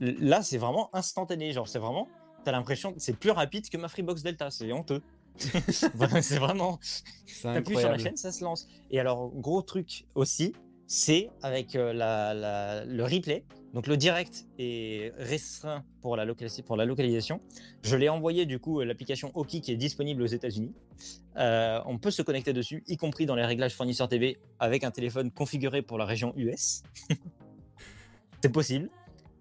S2: Là, c'est vraiment instantané. Genre, c'est vraiment, tu as l'impression que c'est plus rapide que ma Freebox Delta. C'est honteux. [LAUGHS] c'est vraiment. appuies sur la chaîne, ça se lance. Et alors, gros truc aussi, c'est avec euh, le replay. Donc le direct est restreint pour la, localisation. Je l'ai envoyé du coup l'application Oki qui est disponible aux États-Unis. Euh, on peut se connecter dessus, y compris dans les réglages fournisseurs TV avec un téléphone configuré pour la région US. [LAUGHS] c'est possible.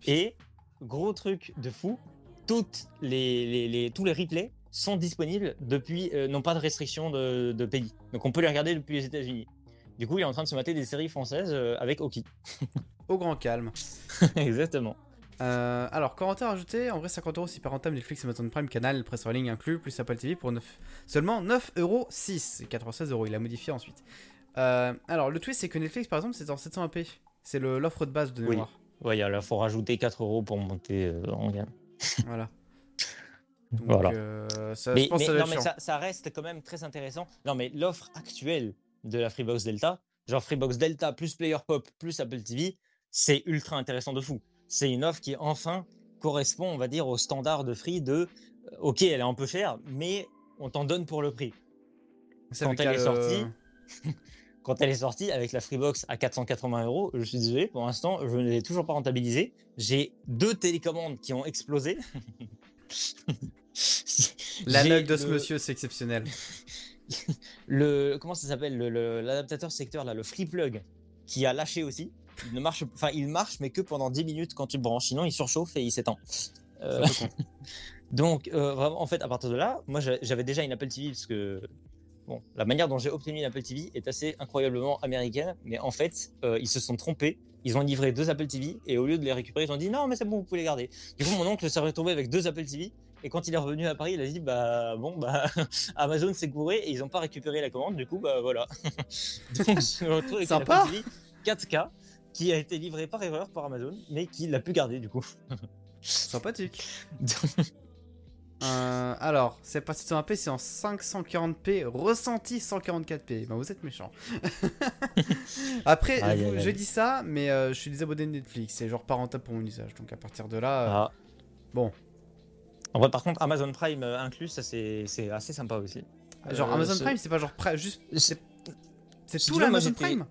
S2: Et gros truc de fou, tous les replays sont disponibles depuis, euh, n'ont pas de restriction de, de pays. Donc on peut les regarder depuis les États-Unis. Du coup, il est en train de se mater des séries françaises euh, avec Oki. [LAUGHS]
S1: Au grand calme. [LAUGHS]
S2: Exactement.
S1: Euh, alors, commentaire ajouté, en vrai 50 euros super rentable, Netflix, Amazon Prime, Canal, Press Rolling inclus, plus Apple TV pour 9... seulement 9 euros 6, 96 euros, il a modifié ensuite. Euh, alors, le twist c'est que Netflix par exemple c'est en 720p, c'est l'offre de base de mémoire.
S2: Oui, il faut rajouter 4 euros pour monter en gamme.
S1: voilà. [LAUGHS]
S2: voilà. ça, mais, non, mais ça, ça, reste quand même très intéressant. Non, mais l'offre actuelle de la Freebox Delta. Genre Freebox Delta plus Player Pop plus Apple TV, c'est ultra intéressant de fou. C'est une offre qui enfin correspond, on va dire, au standard de Free de euh, OK, elle est un peu chère, mais on t'en donne pour le prix. quand elle est sortie, [LAUGHS] quand elle est sortie avec la Freebox à 480 euros, je suis désolé, pour l'instant, je ne l'ai toujours pas rentabilisé. J'ai deux télécommandes qui ont explosé. [LAUGHS]
S1: La note de ce monsieur, c'est exceptionnel. [LAUGHS]
S2: le comment ça s'appelle? L'adaptateur secteur là, le free plug qui a lâché aussi. Il ne marche, enfin il marche mais que pendant 10 minutes quand tu le branches, sinon il surchauffe et il s'étend. Euh, [LAUGHS] donc euh, vraiment en fait à partir de là, moi j'avais déjà une Apple TV parce que bon la manière dont j'ai obtenu une Apple TV est assez incroyablement américaine, mais en fait euh, ils se sont trompés. Ils ont livré deux Apple TV et au lieu de les récupérer, ils ont dit non mais c'est bon vous pouvez les garder. Du coup mon oncle s'est retrouvé avec deux Apple TV et quand il est revenu à Paris, il a dit bah bon bah [LAUGHS] Amazon s'est couré et ils n'ont pas récupéré la commande. Du coup bah voilà. [LAUGHS] Donc je retrouve avec
S1: Sympa.
S2: 4K qui a été livré par erreur par Amazon, mais qui l'a pu garder du coup. [LAUGHS]
S1: Sympathique. [LAUGHS] Euh, alors, c'est pas 720p, c'est en 540p, ressenti 144p. Ben, vous êtes méchant. [LAUGHS] Après, je, dis ça, mais euh, je suis désabonné de Netflix. C'est genre pas rentable pour mon usage. Donc à partir de là, euh, ah. bon,
S2: En vrai, par contre, Amazon Prime euh, inclus, ça c'est c'est assez sympa aussi.
S1: Genre Amazon Prime, c'est pas genre juste.
S2: c'est-
S1: tout l'Amazon Prime?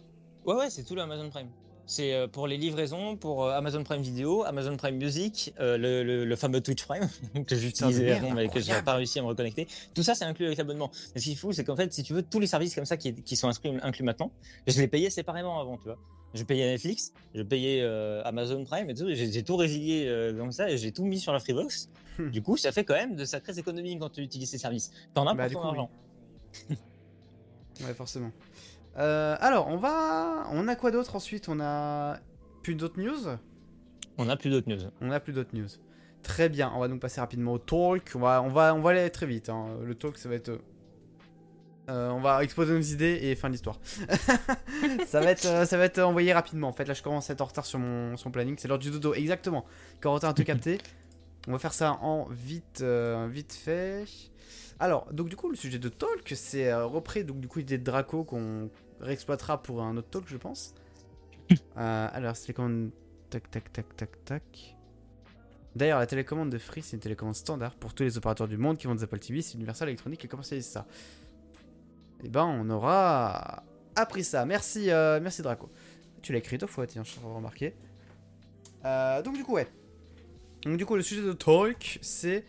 S2: Ouais, ouais, c'est tout le Amazon Prime. C'est euh, pour les livraisons, pour euh, Amazon Prime Vidéo, Amazon Prime Music, euh, le, le- le fameux Twitch Prime [LAUGHS] que j'utilisais avant mais que j'ai
S1: incroyable.
S2: pas réussi à me reconnecter. Tout ça, c'est inclus avec l'abonnement. Ce qui est fou, c'est qu'en fait, si tu veux, tous les services comme ça qui, qui sont inscrits, inclus maintenant, je les payais séparément avant, tu vois. Je payais Netflix, je payais euh, Amazon Prime et tout, j'ai tout résilié euh, comme ça et j'ai tout mis sur la Freebox.
S1: Hmm.
S2: du coup, ça fait quand même de sacrées économies quand tu utilises ces services. T'en as
S1: Bah,
S2: pour ton
S1: coup, oui.
S2: argent.
S1: Ouais, forcément. Euh, alors, on va. On a quoi d'autre ensuite? On a. Plus d'autres news?
S2: On a plus d'autres news.
S1: On a plus d'autres news. Très bien, on va donc passer rapidement au talk. On va, on va, on va aller très vite. hein. Le talk, ça va être. euh, on va exposer nos idées et fin de l'histoire. [LAUGHS] ça, va être, euh, ça va être envoyé rapidement. En fait, là, je commence à être en retard sur mon, sur mon planning. C'est l'heure du dodo, exactement. Corentin a tout capté. On va faire ça en vite, euh, vite fait. Alors, donc du coup, le sujet de talk, c'est repris donc du coup l'idée de Draco qu'on réexploitera pour un autre talk, je pense. [LAUGHS] Euh, alors, c'est les commandes. Tac, tac, tac, tac, tac. D'ailleurs, la télécommande de Free, c'est une télécommande standard pour tous les opérateurs du monde qui vendent des Apple TV. C'est Universal Electronic qui commercialise ça. Et ben, on aura appris ça. Merci, euh, merci Draco. Tu l'as écrit deux fois, tiens, je suis remarqué. Euh, donc, du coup, ouais. Donc, du coup, le sujet de Talk, c'est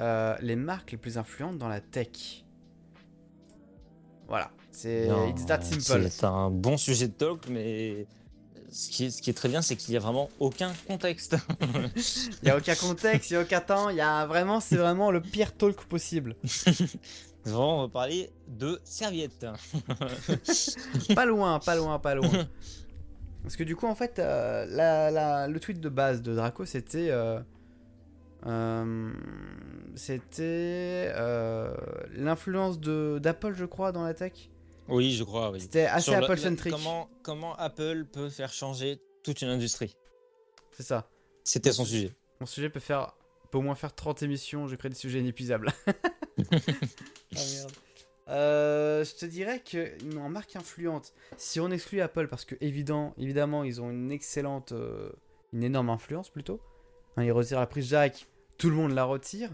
S1: euh, les marques les plus influentes dans la tech. Voilà. C'est it's that simple.
S2: C'est un bon sujet de talk, mais ce qui est, ce qui est très bien, c'est qu'il n'y a vraiment aucun contexte. [LAUGHS]
S1: Il y a aucun contexte, il y a aucun temps. Il y a vraiment, c'est vraiment le pire talk possible. [LAUGHS]
S2: Vraiment, on va parler de serviettes. [LAUGHS]
S1: pas loin, pas loin, pas loin. Parce que du coup, en fait, euh, la- la- le tweet de base de Draco, c'était. euh, euh, c'était euh, l'influence de- d'Apple, je crois, dans la tech.
S2: Oui, je crois, oui.
S1: C'était assez
S2: Sur le-
S1: Apple-centric.
S2: Comment, comment Apple peut faire changer toute une industrie?
S1: C'est ça.
S2: C'était son sujet.
S1: Mon sujet peut faire. peut au moins faire 30 émissions, je crée des sujets inépuisables. [LAUGHS] ah merde. Euh, je te dirais en marque influente, si on exclut Apple, parce que évident, évidemment ils ont une excellente, euh, une énorme influence plutôt. Hein, ils retirent la prise jack, tout le monde la retire.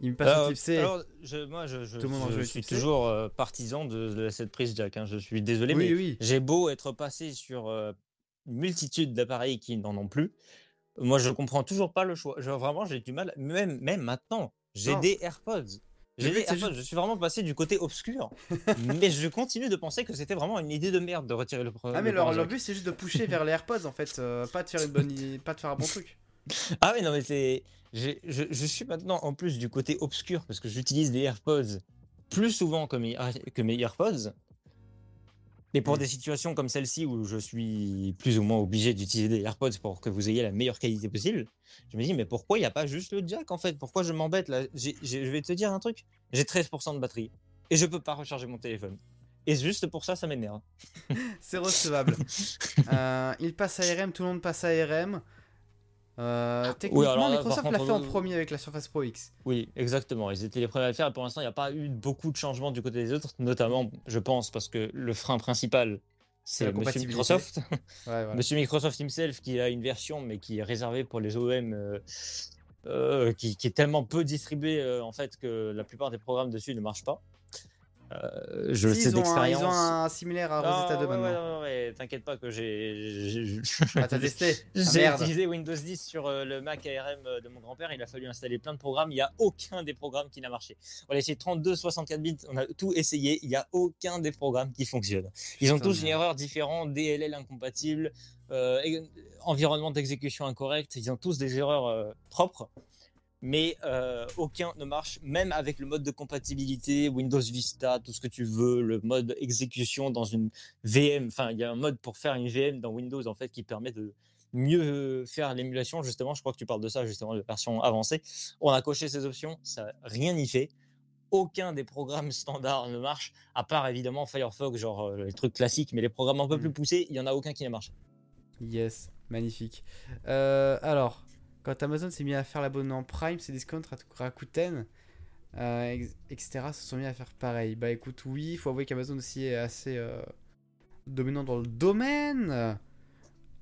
S1: Il me passe
S2: Alors,
S1: au type C.
S2: alors, je- moi, je, je-
S1: Tout le monde en
S2: je
S1: joue
S2: suis toujours euh, partisan de, de cette prise jack. hein. Je suis désolé,
S1: oui,
S2: mais
S1: oui.
S2: j'ai beau être passé sur euh, une multitude d'appareils qui n'en ont plus. Moi, je comprends toujours pas le choix. Vraiment, j'ai du mal. Même, même maintenant, j'ai des AirPods. J'ai des AirPods.
S1: juste-
S2: Je suis vraiment passé du côté obscur. [LAUGHS] mais je continue de penser que c'était vraiment une idée de merde de retirer le
S1: Ah mais
S2: le
S1: leur, but c'est juste de pousser vers les AirPods en fait, euh, pas de faire une bonne, pas de faire un bon truc. [LAUGHS] [LAUGHS]
S2: Ah oui, non, mais c'est. Je, je suis maintenant en plus du côté obscur parce que j'utilise des AirPods plus souvent que mes, que mes AirPods. Et pour
S1: Mm.
S2: des situations comme celle-ci où je suis plus ou moins obligé d'utiliser des AirPods pour que vous ayez la meilleure qualité possible, je me dis, mais pourquoi il n'y a pas juste le jack en fait? Pourquoi je m'embête là? Je vais te dire un truc j'ai 13% de batterie et je peux pas recharger mon téléphone. Et juste pour ça, ça m'énerve. [LAUGHS]
S1: C'est recevable. [LAUGHS] Euh, il passe à ARM, tout le monde passe à ARM. Euh, techniquement,
S2: alors là, par
S1: Microsoft l'a fait en
S2: euh,
S1: premier avec la Surface Pro X.
S2: Oui, exactement. Ils étaient les premiers à le faire. Et pour l'instant, il n'y a pas eu beaucoup de changements du côté des autres, notamment, je pense, parce que le frein principal,
S1: C'est
S2: Monsieur. Microsoft.
S1: Ouais, [LAUGHS] voilà.
S2: Monsieur Microsoft himself qui a une version, mais qui est réservée pour les OEM, euh, euh, qui, qui est tellement peu distribuée en fait que la plupart des programmes dessus ne marchent pas. Euh, je le
S1: Si,
S2: sais
S1: ils, ont un, ils
S2: d'expérience.
S1: ont un similaire à Rosetta 2
S2: ouais, ouais,
S1: maintenant.
S2: ouais, ouais, t'inquiète pas que j'ai.
S1: Ah, t'as testé [LAUGHS] Ah,
S2: J'ai utilisé Windows 10 sur euh, le Mac ARM euh, de mon grand-père. Il a fallu installer plein de programmes. Il n'y a aucun des programmes qui n'a marché. On a essayé 32, 64 bits. On a tout essayé. Il n'y a aucun des programmes qui fonctionne. Ils ont tous une erreur différente, DLL incompatible, euh, environnement d'exécution incorrect. Ils ont tous des erreurs euh, propres. Mais euh, aucun ne marche, même avec le mode de compatibilité, Windows Vista, tout ce que tu veux, le mode exécution dans une VM. Enfin, il y a un mode pour faire une VM dans Windows en fait qui permet de mieux faire l'émulation. Justement, je crois que tu parles de ça justement, de version avancée. On a coché ces options, ça rien n'y fait. Aucun des programmes standards ne marche, à part évidemment Firefox, genre euh, les trucs classiques, mais les programmes un peu
S1: Mm.
S2: plus poussés, il y en a aucun qui ne marche.
S1: Yes, magnifique. Euh, alors, quand Amazon s'est mis à faire l'abonnement Prime, ses discounts Rakuten, euh, etc., se sont mis à faire pareil. Bah écoute, oui, il faut avouer qu'Amazon aussi est assez euh, dominant dans le domaine.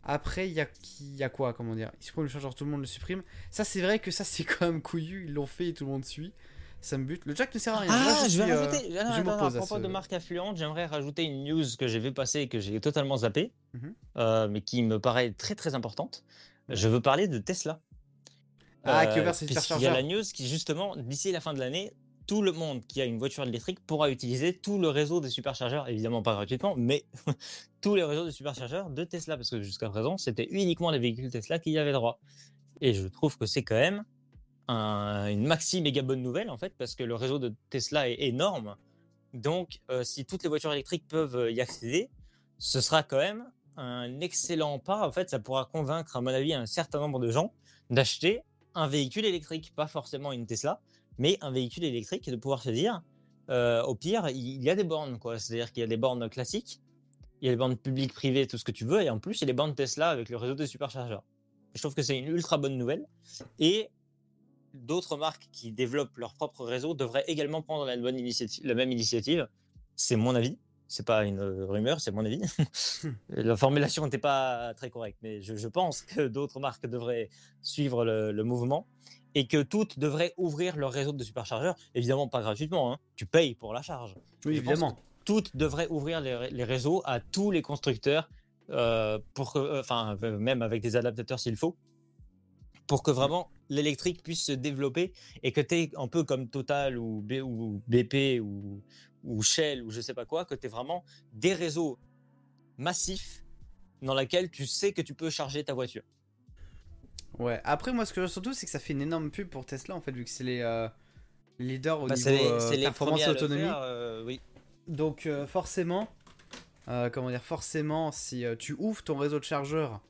S1: Après, il y a, il y a quoi Comment dire? Ils suppriment le chargeur, tout le monde le supprime. Ça, c'est vrai que ça, c'est [LAUGHS] quand même couillu. Ils l'ont fait et tout le monde suit. Ça me bute. Le jack ne sert à rien.
S2: Ah,
S1: Là,
S2: je, vais
S1: suis, euh,
S2: rajouter. Ah, non,
S1: je m'oppose
S2: à propos
S1: ce-
S2: de marque affluente, j'aimerais rajouter une news que j'ai vu passer et que j'ai totalement zappé,
S1: Mhm.
S2: euh, mais qui me paraît très très importante. Je veux parler de Tesla.
S1: Ah, qui a ouvert ses
S2: puisqu'il y a la
S1: superchargeurs.
S2: news qui justement d'ici la fin de l'année, tout le monde qui a une voiture électrique pourra utiliser tout le réseau des superchargeurs, évidemment pas gratuitement, mais [LAUGHS] tous les réseaux de superchargeurs de Tesla, parce que jusqu'à présent c'était uniquement les véhicules Tesla qui y avaient droit. Et je trouve que c'est quand même un- une maxi méga bonne nouvelle en fait, parce que le réseau de Tesla est énorme. Donc, euh, si toutes les voitures électriques peuvent euh, y accéder, ce sera quand même un excellent pas. En fait, ça pourra convaincre, à mon avis, un certain nombre de gens d'acheter un véhicule électrique, pas forcément une Tesla, mais un véhicule électrique et de pouvoir se dire, euh, au pire, il y a des bornes, quoi. C'est-à-dire qu'il y a des bornes classiques, il y a des bornes publiques, privées, tout ce que tu veux, et en plus, il y a les bornes Tesla avec le réseau des superchargeurs. Je trouve que c'est une ultra bonne nouvelle. Et d'autres marques qui développent leur propre réseau devraient également prendre la, bonne initiative, la même initiative. C'est mon avis. C'est pas une euh, rumeur, c'est mon avis. [LAUGHS] la formulation n'était pas très correcte, mais je, je pense que d'autres marques devraient suivre le, le mouvement et que toutes devraient ouvrir leur réseau de superchargeurs. Évidemment, pas gratuitement. hein. Tu payes pour la charge.
S1: Oui,
S2: Je pense
S1: évidemment.
S2: toutes devraient ouvrir les, les réseaux à tous les constructeurs, euh, pour que, euh, enfin, euh, même avec des adaptateurs s'il faut, pour que vraiment l'électrique puisse se développer et que tu aies un peu comme Total ou, B- ou BP ou, ou Shell ou je sais pas quoi, que tu vraiment des réseaux massifs dans lesquels tu sais que tu peux charger ta voiture.
S1: Ouais. Après, moi, ce que je surtout, c'est que ça fait une énorme pub pour Tesla, en fait, vu que c'est les euh, leaders au
S2: Bah,
S1: niveau
S2: les-
S1: euh,
S2: les
S1: performance et autonomie.
S2: faire, euh, oui.
S1: Donc, forcément, comment dire, forcément, si tu ouvres ton réseau de chargeurs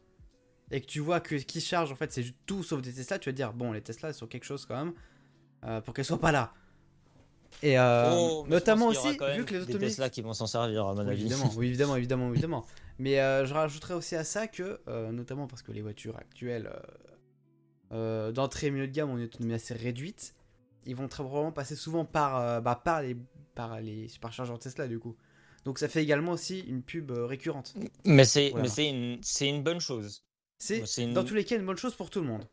S1: et que tu vois que ce qui charge, en fait, c'est tout sauf des Tesla, tu vas te dire, bon, les Tesla, elles sont quelque chose quand même, pour qu'elles soient pas là. Et euh,
S2: Oh,
S1: notamment aussi, vu que les
S2: des
S1: automobilistes.
S2: Tesla qui vont s'en servir à mon
S1: Oui,
S2: avis.
S1: évidemment, oui, évidemment, [LAUGHS] évidemment, évidemment. Mais euh, je rajouterais aussi à ça que, euh, notamment parce que les voitures actuelles d'entrée milieu de gamme ont une autonomie assez réduite, ils vont très probablement passer souvent par, bah, par, les, par les superchargeurs Tesla du coup. Donc ça fait également aussi une pub récurrente.
S2: Mais c'est
S1: Voilà.
S2: une, une bonne chose.
S1: C'est
S2: C'est une-
S1: dans tous les cas une bonne chose pour tout le monde.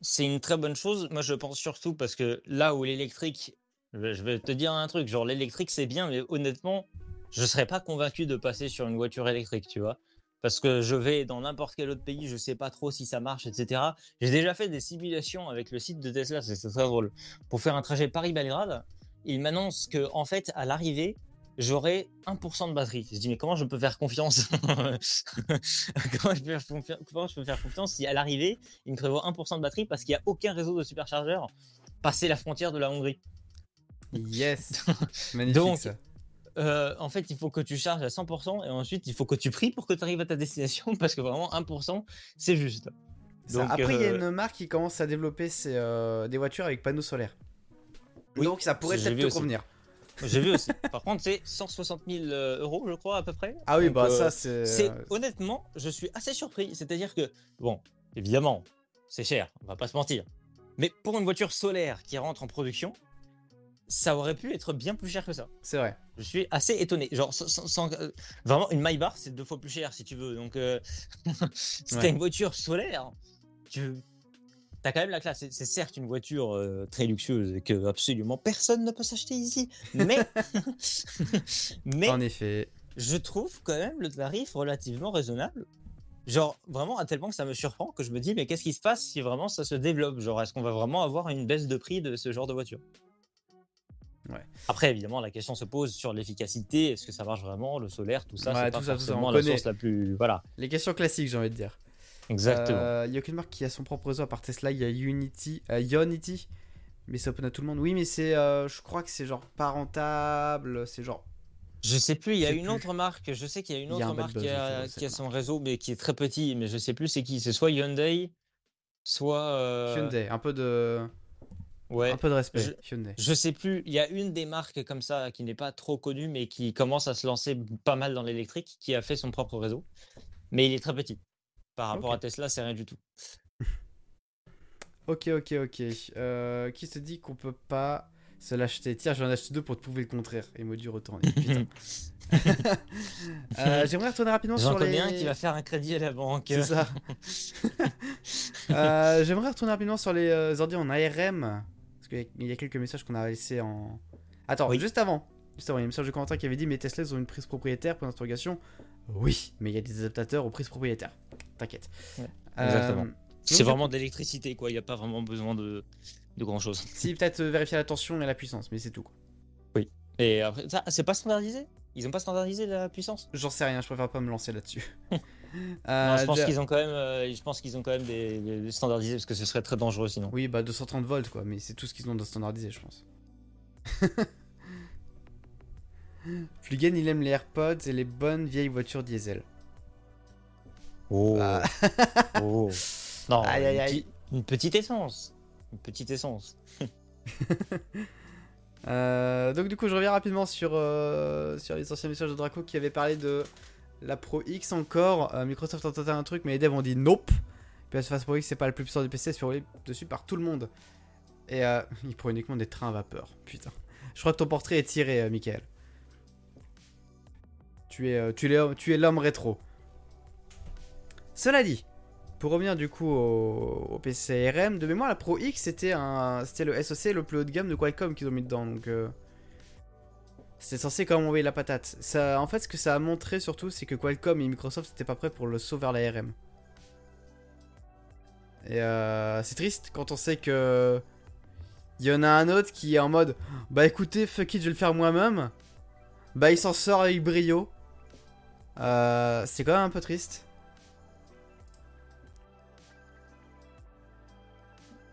S2: C'est une très bonne chose. Moi, je pense surtout parce que là où l'électrique, je vais- te dire un truc, genre l'électrique c'est bien, mais honnêtement, je serais pas convaincu de passer sur une voiture électrique, tu vois. Parce que je vais dans n'importe quel autre pays, je sais pas trop si ça marche, etc. J'ai déjà fait des simulations avec le site de Tesla, c'est très drôle. Pour faire un trajet Paris-Belgrade, il m'annonce que en fait, à l'arrivée, j'aurai 1% de batterie. Je dis mais comment je peux faire confiance [LAUGHS] comment, je peux faire confi- comment je peux faire confiance si à l'arrivée, il me prévoit 1% de batterie parce qu'il n'y a aucun réseau de superchargeurs passé la frontière de la Hongrie?
S1: Yes, [LAUGHS] magnifique
S2: Donc,
S1: ça.
S2: Euh, en fait, il faut que tu charges à 100% et ensuite il faut que tu pries pour que tu arrives à ta destination [LAUGHS] parce que vraiment 1% c'est juste. Donc,
S1: Après, il y a
S2: euh,
S1: une marque qui commence à développer ses, euh, des voitures avec panneaux solaires.
S2: Oui,
S1: Donc ça pourrait peut-être te
S2: aussi.
S1: convenir.
S2: J'ai vu aussi. [LAUGHS] Par contre, c'est 160 000 euh, euros, je crois, à peu près.
S1: Ah oui,
S2: Donc,
S1: bah
S2: euh,
S1: ça c'est...
S2: C'est honnêtement, je suis assez surpris. C'est-à-dire que, bon, évidemment, c'est cher, on va pas se mentir. Mais pour une voiture solaire qui rentre en production, ça aurait pu être bien plus cher que ça.
S1: C'est vrai.
S2: Je suis assez étonné. Genre, sans- euh, vraiment, une Maybach, c'est deux fois plus cher si tu veux. Donc, euh, [LAUGHS] si t'as une voiture solaire, tu as quand même la classe. C'est- certes une voiture euh, très luxueuse et que absolument personne ne peut s'acheter ici. Mais, [LAUGHS] mais
S1: En effet.
S2: je trouve quand même le tarif relativement raisonnable. Genre, vraiment, à tel point que ça me surprend que je me dis, mais qu'est-ce qui se passe si vraiment ça se développe? Genre, est-ce qu'on va vraiment avoir une baisse de prix de ce genre de voiture?
S1: Ouais.
S2: Après, évidemment, la question se pose sur l'efficacité. Est-ce que ça marche vraiment Le solaire, tout ça,
S1: Ouais,
S2: c'est pas
S1: ça,
S2: forcément la
S1: connaît.
S2: source la plus. Voilà,
S1: Les questions classiques, j'ai envie de dire.
S2: exactement.
S1: Il n'y a aucune marque qui a son propre réseau à part Tesla. Il y a Unity, euh, Ionity, mais c'est open à tout le monde. Oui, mais c'est, euh, je crois que c'est genre pas rentable. C'est genre.
S2: Je sais plus, il y a une
S1: plus.
S2: autre marque, je sais qu'il y a une
S1: a
S2: autre marque qui a son réseau, mais qui est très petit, mais je sais plus c'est qui. C'est soit Hyundai, soit. euh,
S1: Hyundai, un peu de,
S2: Ouais.
S1: un peu de respect.
S2: je-
S1: Hyundai.
S2: Je sais plus, il y a une des marques comme ça qui n'est pas trop connue, mais qui commence à se lancer pas mal dans l'électrique, qui a fait son propre réseau. Mais il est très petit. Par rapport à Tesla, c'est rien du tout.
S1: Ok, ok, ok. Euh, qui se dit qu'on peut pas Se l'acheter? Tiens, j'en ai acheté deux pour te prouver le contraire. Emoji retourné. Putain. [LAUGHS] Euh, J'aimerais retourner rapidement sur les.
S2: un qui va faire un crédit à la banque.
S1: C'est ça. [LAUGHS] Euh, J'aimerais retourner rapidement sur les ordi en ARM. Qu'il y a- il y a quelques messages qu'on a laissés en. Attends,
S2: Oui.
S1: juste avant. Juste avant, il y a un message de commentaire qui avait dit Mais Tesla, ils ont une prise propriétaire Pour l'interrogation. Oui, mais il y a des adaptateurs aux prises propriétaires. T'inquiète.
S2: Ouais,
S1: Euh,
S2: exactement. C'est vraiment de l'électricité, quoi. Il n'y a pas vraiment besoin de, de grand chose.
S1: Si, peut-être euh, vérifier la tension et la puissance, mais c'est tout. quoi.
S2: Et après, ça, c'est pas standardisé? Ils ont pas standardisé la puissance?
S1: J'en sais rien, je préfère pas me lancer là-dessus. [LAUGHS] Euh,
S2: je pense qu'ils ont quand même, euh, je pense qu'ils ont quand même des, des standardisés parce que ce serait très dangereux sinon.
S1: Oui, bah 230 volts quoi, mais c'est tout ce qu'ils ont de standardisé, je pense. [LAUGHS] Flugen, il aime les AirPods et les bonnes vieilles voitures diesel.
S2: Oh.
S1: Ah. [LAUGHS]
S2: oh. Non,
S1: Aïe, aïe,
S2: une,
S1: aïe.
S2: petite- une petite essence. Une petite essence.
S1: Euh, donc du coup, je reviens rapidement sur, euh, sur les anciens messages de Draco qui avait parlé de la Pro X encore. Euh, Microsoft a tenté un truc, mais les devs ont dit nope. PS5 Pro X, c'est pas le plus puissant du PC, c'est fait dessus par tout le monde. Et euh, il prend uniquement des trains à vapeur. Putain. Je crois que ton portrait est tiré, Michael. Tu tu es, tu es l'homme rétro. Cela dit, pour revenir du coup au, au PC ARM, de mémoire, la Pro X c'était un, c'était le SoC le plus haut de gamme de Qualcomm qu'ils ont mis dedans, donc euh, c'était censé quand même envoyer la patate. Ça, en fait, ce que ça a montré surtout, c'est que Qualcomm et Microsoft n'étaient pas prêts pour le saut vers l'ARM. Et euh, c'est triste quand on sait que il y en a un autre qui est en mode, bah écoutez, fuck it, je vais le faire moi-même. Bah il s'en sort avec brio. Euh, c'est quand même un peu triste.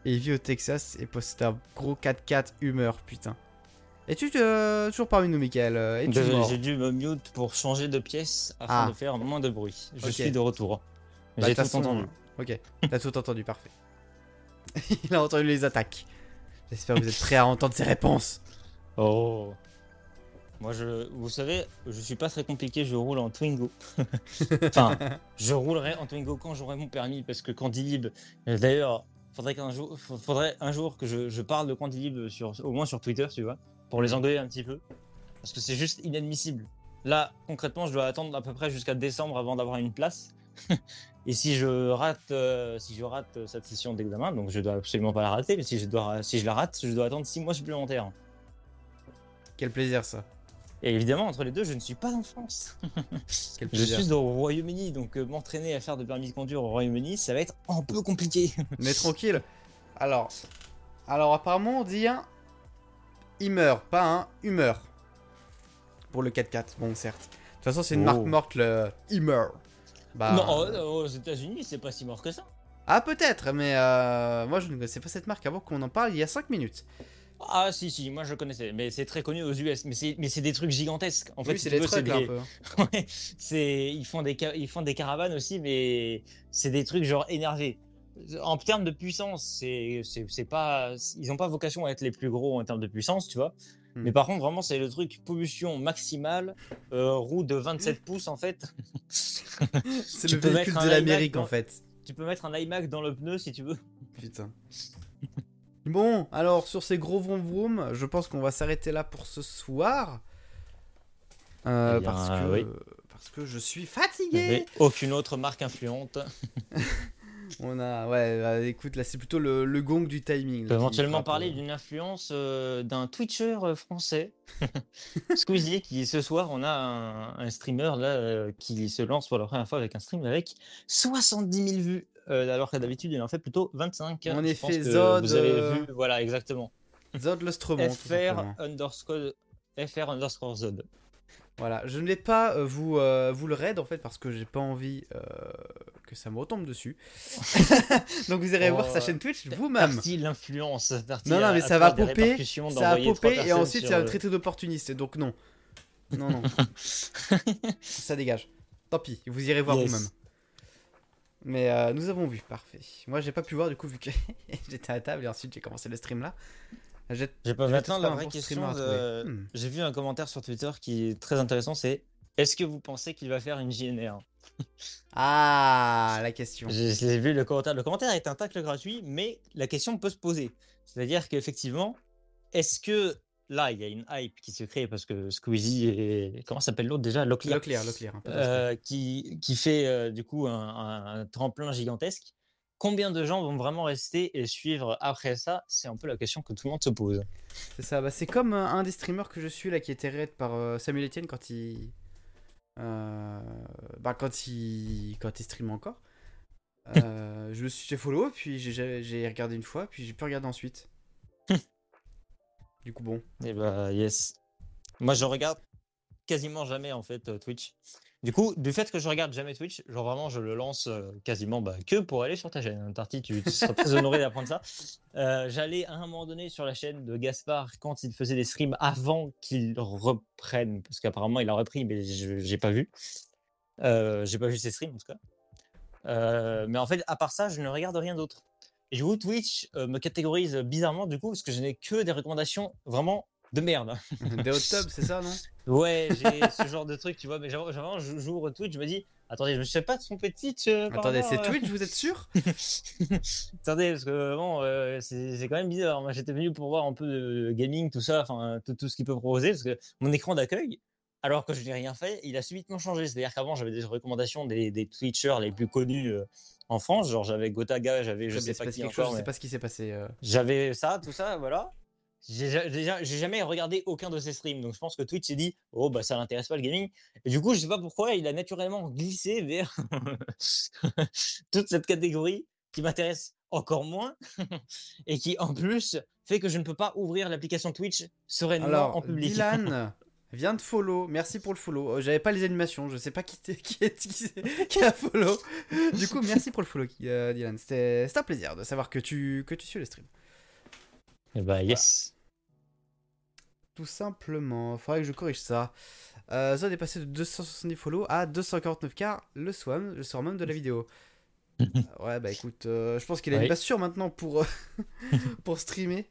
S1: Et il vit au Texas et poste un gros 4x4 humeur, putain. Es-tu euh, toujours parmi nous, Michael? Euh,
S2: J'ai dû me mute pour changer de pièce afin
S1: Ah.
S2: de faire moins de bruit. Je suis de retour.
S1: Bah,
S2: J'ai tout entendu.
S1: euh, Ok, t'as tout entendu, parfait. [LAUGHS] il a entendu les attaques. J'espère que vous êtes prêts à entendre ses réponses.
S2: Oh. Moi, je, vous savez, je suis pas très compliqué, je roule en Twingo. [LAUGHS] enfin, je roulerai en Twingo quand j'aurai mon permis, parce que Candilib, euh, d'ailleurs, faudrait qu'un jour, fa- faudrait un jour que je, parle de Candilib sur, au moins sur Twitter, tu vois, pour les engueuler un petit peu, parce que c'est juste inadmissible. Là, concrètement, je dois attendre à peu près jusqu'à décembre avant d'avoir une place. [LAUGHS] Et si je rate, euh, si je rate cette session d'examen, donc je dois absolument pas la rater, mais si je dois, si je la rate, je dois attendre 6 mois supplémentaires.
S1: Quel plaisir ça.
S2: Et évidemment, entre les deux, je ne suis pas en France. [LAUGHS] Je suis au Royaume-Uni, donc euh, m'entraîner à faire de permis de conduire au Royaume-Uni, ça va être un peu compliqué. [LAUGHS]
S1: Mais tranquille. Alors, alors apparemment on dit un humeur, pas un humeur. Pour le 4x4, bon certes. De toute façon c'est une
S2: Oh.
S1: marque morte le humeur. Bah,
S2: Non, oh, oh, aux États-Unis, c'est pas si mort que ça.
S1: Ah peut-être, mais euh, moi je ne connaissais pas cette marque avant qu'on en parle il y a 5 minutes.
S2: Ah, si, si, moi je connaissais, mais c'est très connu aux US. Mais c'est, mais c'est des trucs gigantesques. En fait,
S1: oui,
S2: si
S1: c'est des trucs un
S2: des-
S1: peu. [LAUGHS]
S2: Ouais, c'est ils font des ils font des caravanes aussi, mais c'est des trucs genre énervés. En termes de puissance, c'est c'est pas ils ont pas vocation à être les plus gros en termes de puissance, tu vois.
S1: Hmm.
S2: Mais par contre, vraiment, c'est le truc pollution maximale, euh, roue de 27 pouces en fait. [LAUGHS]
S1: C'est le véhicule de l'Amérique en fait.
S2: Tu peux mettre un iMac dans le pneu si tu veux.
S1: Putain. [LAUGHS] Bon, alors sur ces gros vroom vroom, je pense qu'on va s'arrêter là pour ce soir. Euh,
S2: Eh bien,
S1: parce, que,
S2: oui.
S1: parce que je suis fatigué.
S2: aucune autre marque influente. [LAUGHS]
S1: On a, ouais, euh, écoute, là c'est plutôt le, le gong du timing.
S2: On
S1: là,
S2: éventuellement parler
S1: euh.
S2: d'une influence euh, d'un Twitcher français, [LAUGHS] Squeezie, qui ce soir, on a un, un streamer là qui se lance pour la première fois avec un stream avec 70 000 vues, euh, alors que d'habitude il en fait plutôt 25.
S1: En effet, Zod,
S2: Vous avez
S1: euh,
S2: vu, voilà, exactement.
S1: Zod le Stromon, tout
S2: FR underscore, FR underscore Zod.
S1: Voilà, je ne vais pas euh, vous, euh, vous le raid en fait parce que j'ai pas envie euh, que ça me retombe dessus. [LAUGHS] Donc vous irez
S2: Oh,
S1: voir sa chaîne Twitch vous-même.
S2: Partie l'influence.
S1: Non, non, mais ça va popper, Ça a
S2: d'envoyer trois
S1: popé et ensuite ça va
S2: euh,
S1: me traiter d'opportuniste. Donc non. Non, non. [LAUGHS] ça dégage. Tant pis, vous irez voir
S2: Yes.
S1: vous-même. Mais euh, nous avons vu, parfait. Moi j'ai pas pu voir du coup vu que [LAUGHS] j'étais à table et ensuite j'ai commencé le stream là. J'ai
S2: pas maintenant la vraie question. de-.
S1: Hmm.
S2: J'ai vu un commentaire sur Twitter qui est très intéressant. C'est est-ce que vous pensez qu'il va faire une JNR
S1: Ah, la question.
S2: J'ai vu le commentaire. Le commentaire est un tacle gratuit, mais la question peut se poser. C'est-à-dire qu'effectivement, est-ce que là, il y a une hype qui se crée parce que Squeezie et comment s'appelle l'autre déjà? Locklear,
S1: Locklear, Locklear.
S2: euh, qui, qui fait euh, du coup un, tremplin gigantesque. Combien de gens vont vraiment rester et suivre après ça? C'est un peu la question que tout le monde se pose.
S1: C'est ça, bah, c'est comme euh, un des streamers que je suis là qui était raid par euh, Samuel Etienne quand il. bah, quand il. Quand il stream encore. Je me suis j'ai follow, puis j'ai regardé une fois, puis j'ai pu regarder ensuite. Du coup, bon.
S2: Et bah yes. Moi je regarde quasiment jamais en fait euh, Twitch. Du coup, du fait que je regarde jamais Twitch, genre vraiment je le lance euh, quasiment bah, que pour aller sur ta chaîne. hein. Tarty, tu, tu seras très honoré d'apprendre ça. Euh, J'allais à un moment donné sur la chaîne de Gaspard quand il faisait des streams avant qu'il reprenne, parce qu'apparemment il a repris, mais j'ai pas vu. Euh, j'ai pas vu ses streams en tout cas. Euh, mais en fait, à part ça, je ne regarde rien d'autre. Et du coup, Twitch euh, me catégorise bizarrement du coup parce que je n'ai que des recommandations vraiment de merde. [LAUGHS]
S1: Des hot tubs, c'est ça, non?
S2: Ouais, j'ai [LAUGHS] ce genre de truc, tu vois. Mais je- j'ouvre Twitch, je me dis, attendez, je me suis pas de son petit. euh,
S1: Attendez, c'est
S2: euh,
S1: Twitch, vous êtes sûr? [LAUGHS]
S2: Attendez, parce que bon, euh, c'est quand même bizarre. Moi, j'étais venu pour voir un peu de gaming, tout ça, enfin, tout, tout ce qu'il peut proposer, parce que mon écran d'accueil, alors que je n'ai rien fait, il a subitement changé. C'est-à-dire qu'avant, j'avais des recommandations des, des Twitchers les plus connus en France, genre j'avais Gotaga, j'avais je sais pas qui
S1: chose,
S2: encore,
S1: je sais pas ce qui s'est passé. euh.
S2: j'avais ça, tout ça, voilà. J'ai jamais regardé aucun de ses streams, donc je pense que Twitch s'est dit, oh bah ça l'intéresse pas le gaming. Et du coup, je sais pas pourquoi, il a naturellement glissé vers [LAUGHS] toute cette catégorie qui m'intéresse encore moins [LAUGHS] et qui en plus fait que je ne peux pas ouvrir l'application Twitch sereinement en public.
S1: Dylan [LAUGHS] vient de follow, merci pour le follow. Euh, J'avais pas les animations, je sais pas qui, t'es- [LAUGHS] qui, est, qui, c'est- qui a follow. Du coup, merci pour le follow, euh, Dylan. C'était un plaisir de savoir que tu, que tu suis le stream.
S2: Et bah yes.
S1: Tout simplement, faudrait que je corrige ça. Euh, Zod est passé de 270 follow à 249k le soir, le soir même de la vidéo. [LAUGHS] Ouais, bah écoute, euh, je pense qu'il a
S2: Oui.
S1: une base sûre maintenant pour, [LAUGHS] pour streamer.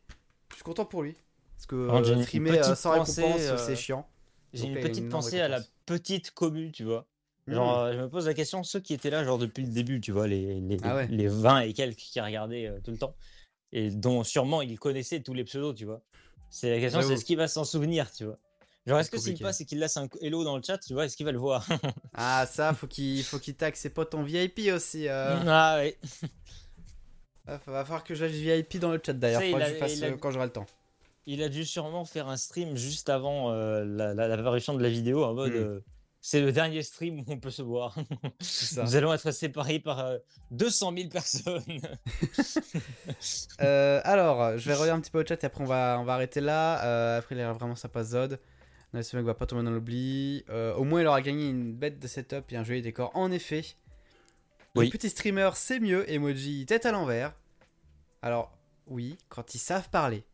S1: Je suis content pour lui. Parce que
S2: Alors, j'ai
S1: euh, streamer euh, sans
S2: pensée,
S1: récompense,
S2: euh,
S1: c'est chiant.
S2: J'ai une petite pensée à la petite commu, tu vois.
S1: Hmm.
S2: Genre, je me pose la question, ceux qui étaient là, genre depuis le début, tu vois, les, les,
S1: Ah ouais.
S2: les 20 et quelques qui regardaient euh, tout le temps, et dont sûrement ils connaissaient tous les pseudos, tu vois. C'est la question, c'est est-ce qu'il va s'en souvenir, tu vois. Genre, est-ce que s'il passe et qu'il laisse un hello dans le chat, tu vois, est-ce qu'il va le voir? [LAUGHS]
S1: Ah, ça, faut qu'il faut qu'il tag ses potes en VIP aussi. euh.
S2: Ah ouais.
S1: Ah, va falloir que j'aille VIP dans le chat d'ailleurs.
S2: A-
S1: quand j'aurai le temps.
S2: Il a dû sûrement faire un stream juste avant euh, la, la, l'apparition de la vidéo en mode.
S1: Hmm.
S2: euh, c'est le dernier stream où on peut se voir. [LAUGHS]
S1: Ça.
S2: Nous allons être séparés par euh, 200 000 personnes. [LAUGHS]
S1: Euh, alors, je vais regarder un petit peu le chat et après on va, on va arrêter là. Euh, après, il a l'air vraiment sympa Zod. Non, ce mec va pas tomber dans l'oubli. Euh, au moins, il aura gagné une bête de setup et un joli décor. En effet,
S2: Oui.
S1: le petit streamer, c'est mieux. Emoji tête à l'envers. Alors, oui, quand ils savent parler.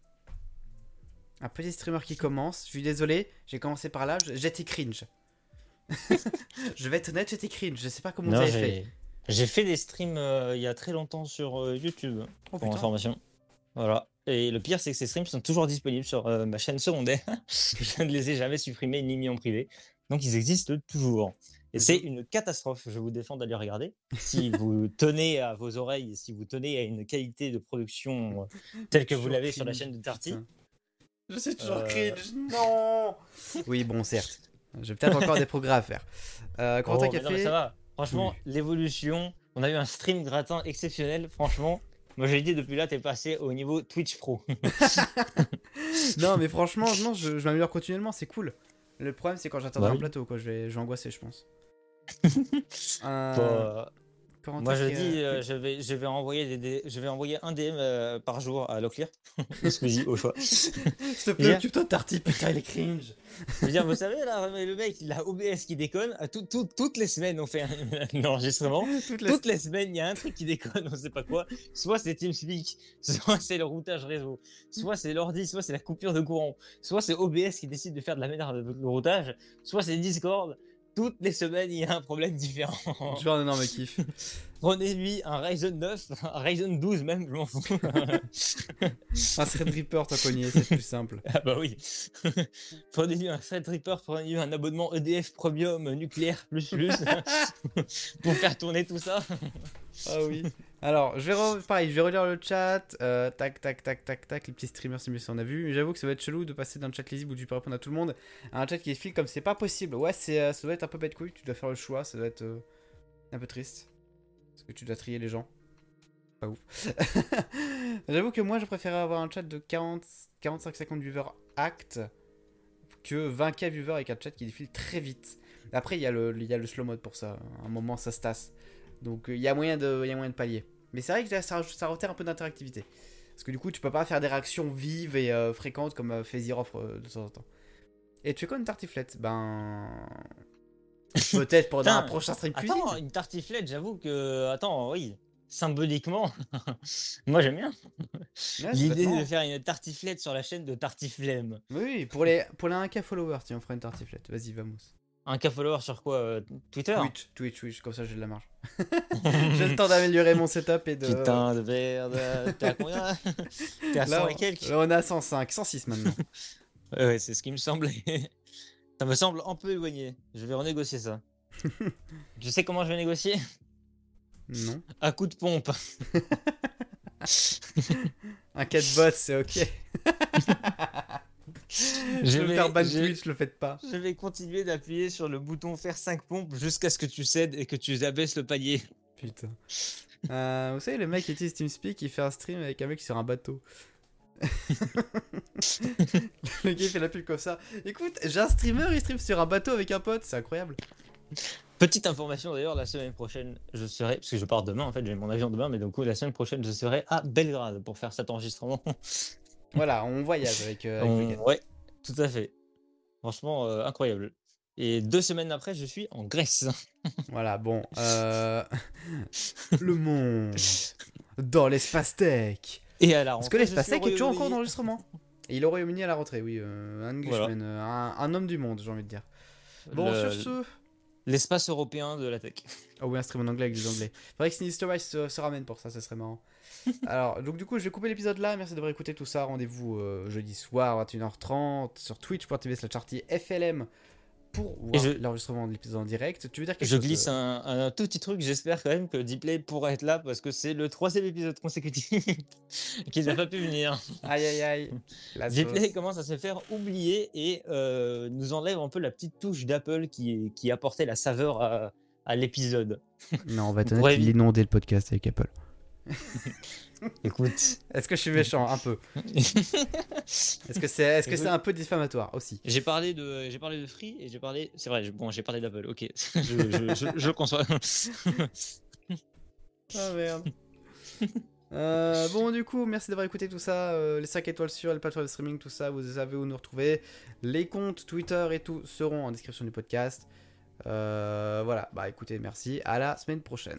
S1: Un petit streamer qui commence. Je suis désolé, j'ai commencé par là. J'étais cringe. [LAUGHS] je vais être honnête, j'étais cringe. Je sais pas comment avez fait.
S2: j'ai fait des streams euh, il y a très longtemps sur euh, YouTube
S1: Oh,
S2: pour information. Voilà. Et le pire, c'est que ces streams sont toujours disponibles sur euh, ma chaîne secondaire. [LAUGHS] je ne les ai jamais supprimés ni mis en privé. Donc ils existent toujours. Et c'est une catastrophe. Je vous défends d'aller regarder. Si [LAUGHS] vous tenez à vos oreilles, si vous tenez à une qualité de production telle que vous l'avez sur la chaîne de Tarty.
S1: Je suis toujours
S2: Euh,
S1: cringe. Non Oui, bon, certes. J'ai peut-être encore des progrès à faire. Euh,
S2: Oh, non, mais
S1: Café.
S2: ça va. Franchement, l'évolution. On a eu un stream gratin exceptionnel. Franchement, moi j'ai dit depuis là, t'es passé au niveau Twitch Pro. [LAUGHS]
S1: Non, mais franchement, non, je, je m'améliore continuellement, c'est cool. Le problème, c'est quand j'atteindrai
S2: Bah
S1: un
S2: oui.
S1: plateau, quoi. Je vais, je vais angoisser, je pense. [LAUGHS] Euh,
S2: Bah,
S1: Corentin
S2: moi je dis,
S1: euh,
S2: euh, je, vais, je, vais envoyer des, je vais envoyer un DM euh, par jour à Locklear. [LAUGHS] Squeezie au choix.
S1: S'il te plaît, occupe-toi Tarty, putain, il est cringe.
S2: Je veux dire, vous savez, là, le mec, il a OBS qui déconne. À tout- tout- toutes les semaines, on fait un, un [LAUGHS] enregistrement. [LAUGHS]
S1: Toutes les-
S2: Toutes les semaines, il y a un truc qui déconne, on sait pas quoi. Soit c'est TeamSpeak, soit c'est le routage réseau, soit c'est l'ordi, soit c'est la coupure de courant, soit c'est OBS qui décide de faire de la merde avec le routage, soit c'est Discord. Toutes les semaines, il y a un problème différent.
S1: Je veux un énorme kiff. [LAUGHS]
S2: Prenez-lui un Ryzen 9, un Ryzen 12 même, je m'en fous. [LAUGHS]
S1: Un Threadripper, t'as cogné, c'est plus simple.
S2: ah bah oui. [LAUGHS] prenez-lui un Threadripper, prenez-lui un abonnement EDF Premium nucléaire plus plus pour faire tourner tout ça.
S1: Ah oui. Alors, je vais re- pareil, je vais relire le chat. euh, tac, tac, tac, tac, tac. Les petits streamers, c'est mieux si on a vu. Mais j'avoue que ça va être chelou de passer d'un chat lisible où tu peux répondre à tout le monde à un chat qui file comme c'est pas possible. Ouais, c'est, euh, ça doit être un peu bête couille. Tu dois faire le choix. Ça doit être euh, un peu triste. Parce que tu dois trier les gens. Pas ouf. [LAUGHS] j'avoue que moi, je préférais avoir un chat de 40, 45-50 viewers act que 20k viewers avec un chat qui défile très vite. Après, il y, a le- y a le slow mode pour ça. À un moment, ça se tasse. Donc, euh, il y, a moyen de- il y a moyen de pallier. Mais c'est vrai que ça, ça retire un peu d'interactivité. Parce que du coup, tu peux pas faire des réactions vives et euh, fréquentes comme euh, fait Zirov euh, de temps en temps. Et tu es quoi une tartiflette? Ben. [LAUGHS] Peut-être pendant un prochain stream cuisine.
S2: Attends, une tartiflette, j'avoue que. Attends, oui. Symboliquement, [LAUGHS] moi j'aime bien.
S1: Ouais,
S2: L'idée de faire une tartiflette sur la chaîne de Tartiflemme.
S1: Oui, pour les, pour les 1k followers, tiens, on fera une tartiflette. Vas-y, vamos.
S2: Un cas follower sur quoi euh, Twitter
S1: Twitch, Twitch, Twitch, comme ça j'ai de la marge. [LAUGHS] j'ai le temps d'améliorer mon setup et de.
S2: Putain de merde. T'es à combien? T'es à 100
S1: Là,
S2: et quelques
S1: là, on est à 105, 106 maintenant. [LAUGHS]
S2: Ouais, ouais, c'est ce qui me semblait. [LAUGHS] ça me semble un peu éloigné. Je vais renégocier ça. tu sais comment je vais négocier?
S1: Non.
S2: À coup de pompe.
S1: Un catbot, c'est ok. Je vais faire ban
S2: je-
S1: Twitch, le faites pas.
S2: je vais continuer d'appuyer sur le bouton faire 5 pompes jusqu'à ce que tu cèdes et que tu abaisses le palier.
S1: Putain. Euh, vous savez, le mec qui utilise TeamSpeak, il fait un stream avec un mec sur un bateau. [LAUGHS] le gars fait la pub comme ça. Écoute, j'ai un streamer, il stream sur un bateau avec un pote, c'est incroyable.
S2: Petite information d'ailleurs, la semaine prochaine, je serai, parce que je pars demain en fait, j'ai mon avion demain, mais donc la semaine prochaine, je serai à Belgrade pour faire cet enregistrement.
S1: Voilà, on voyage avec, euh, avec
S2: On-. Ouais, tout à fait. Franchement, euh, incroyable. Et deux semaines après, je suis en Grèce. [LAUGHS]
S1: Voilà, bon. Euh... [LAUGHS] le monde dans l'espace tech.
S2: Et à la
S1: Parce que
S2: rentrée,
S1: l'espace tech est toujours en cours d'enregistrement. Et il au Royaume-Uni à la rentrée, oui. Euh, un Englishman, un, un homme du monde, j'ai envie de dire. Bon,
S2: Le-
S1: sur ce.
S2: L'espace européen de la tech.
S1: Oh [LAUGHS] oui, un stream en anglais avec des anglais. Faudrait que Sinister se, se ramène pour ça, ça serait marrant. [LAUGHS] Alors, donc du coup, je vais couper l'épisode là. Merci d'avoir écouté tout ça. Rendez-vous euh, jeudi soir, 21h30, sur twitch.tv slash FLM pour voir
S2: je-
S1: l'enregistrement de l'épisode en direct. Tu veux dire quelque
S2: Je
S1: chose
S2: glisse
S1: euh,
S2: un, un tout petit truc, j'espère quand même que Dplay pourra être là parce que c'est le troisième épisode consécutif [LAUGHS] qu'il n'a pas pu venir.
S1: Aïe aïe aïe. [LAUGHS] Sauce.
S2: commence à se faire oublier et euh, nous enlève un peu la petite touche d'Apple qui, qui apportait la saveur à, à l'épisode.
S1: Non, on va inondait le podcast avec Apple. [LAUGHS] [LAUGHS]
S2: Écoute.
S1: Est-ce que je suis méchant Un peu. [LAUGHS] Est-ce que c'est est -ce que c'est un peu diffamatoire aussi?
S2: J'ai parlé de j'ai parlé de Free et j'ai parlé c'est vrai j'ai- bon j'ai parlé d'Apple ok [LAUGHS] je, je, je, je conçois
S1: Ah merde. Euh, bon, du coup, merci d'avoir écouté tout ça. euh, les 5 étoiles sur les plateformes de streaming, tout ça, vous savez où nous retrouver. Les comptes Twitter et tout seront en description du podcast. Euh, voilà, bah écoutez, merci. À la semaine prochaine.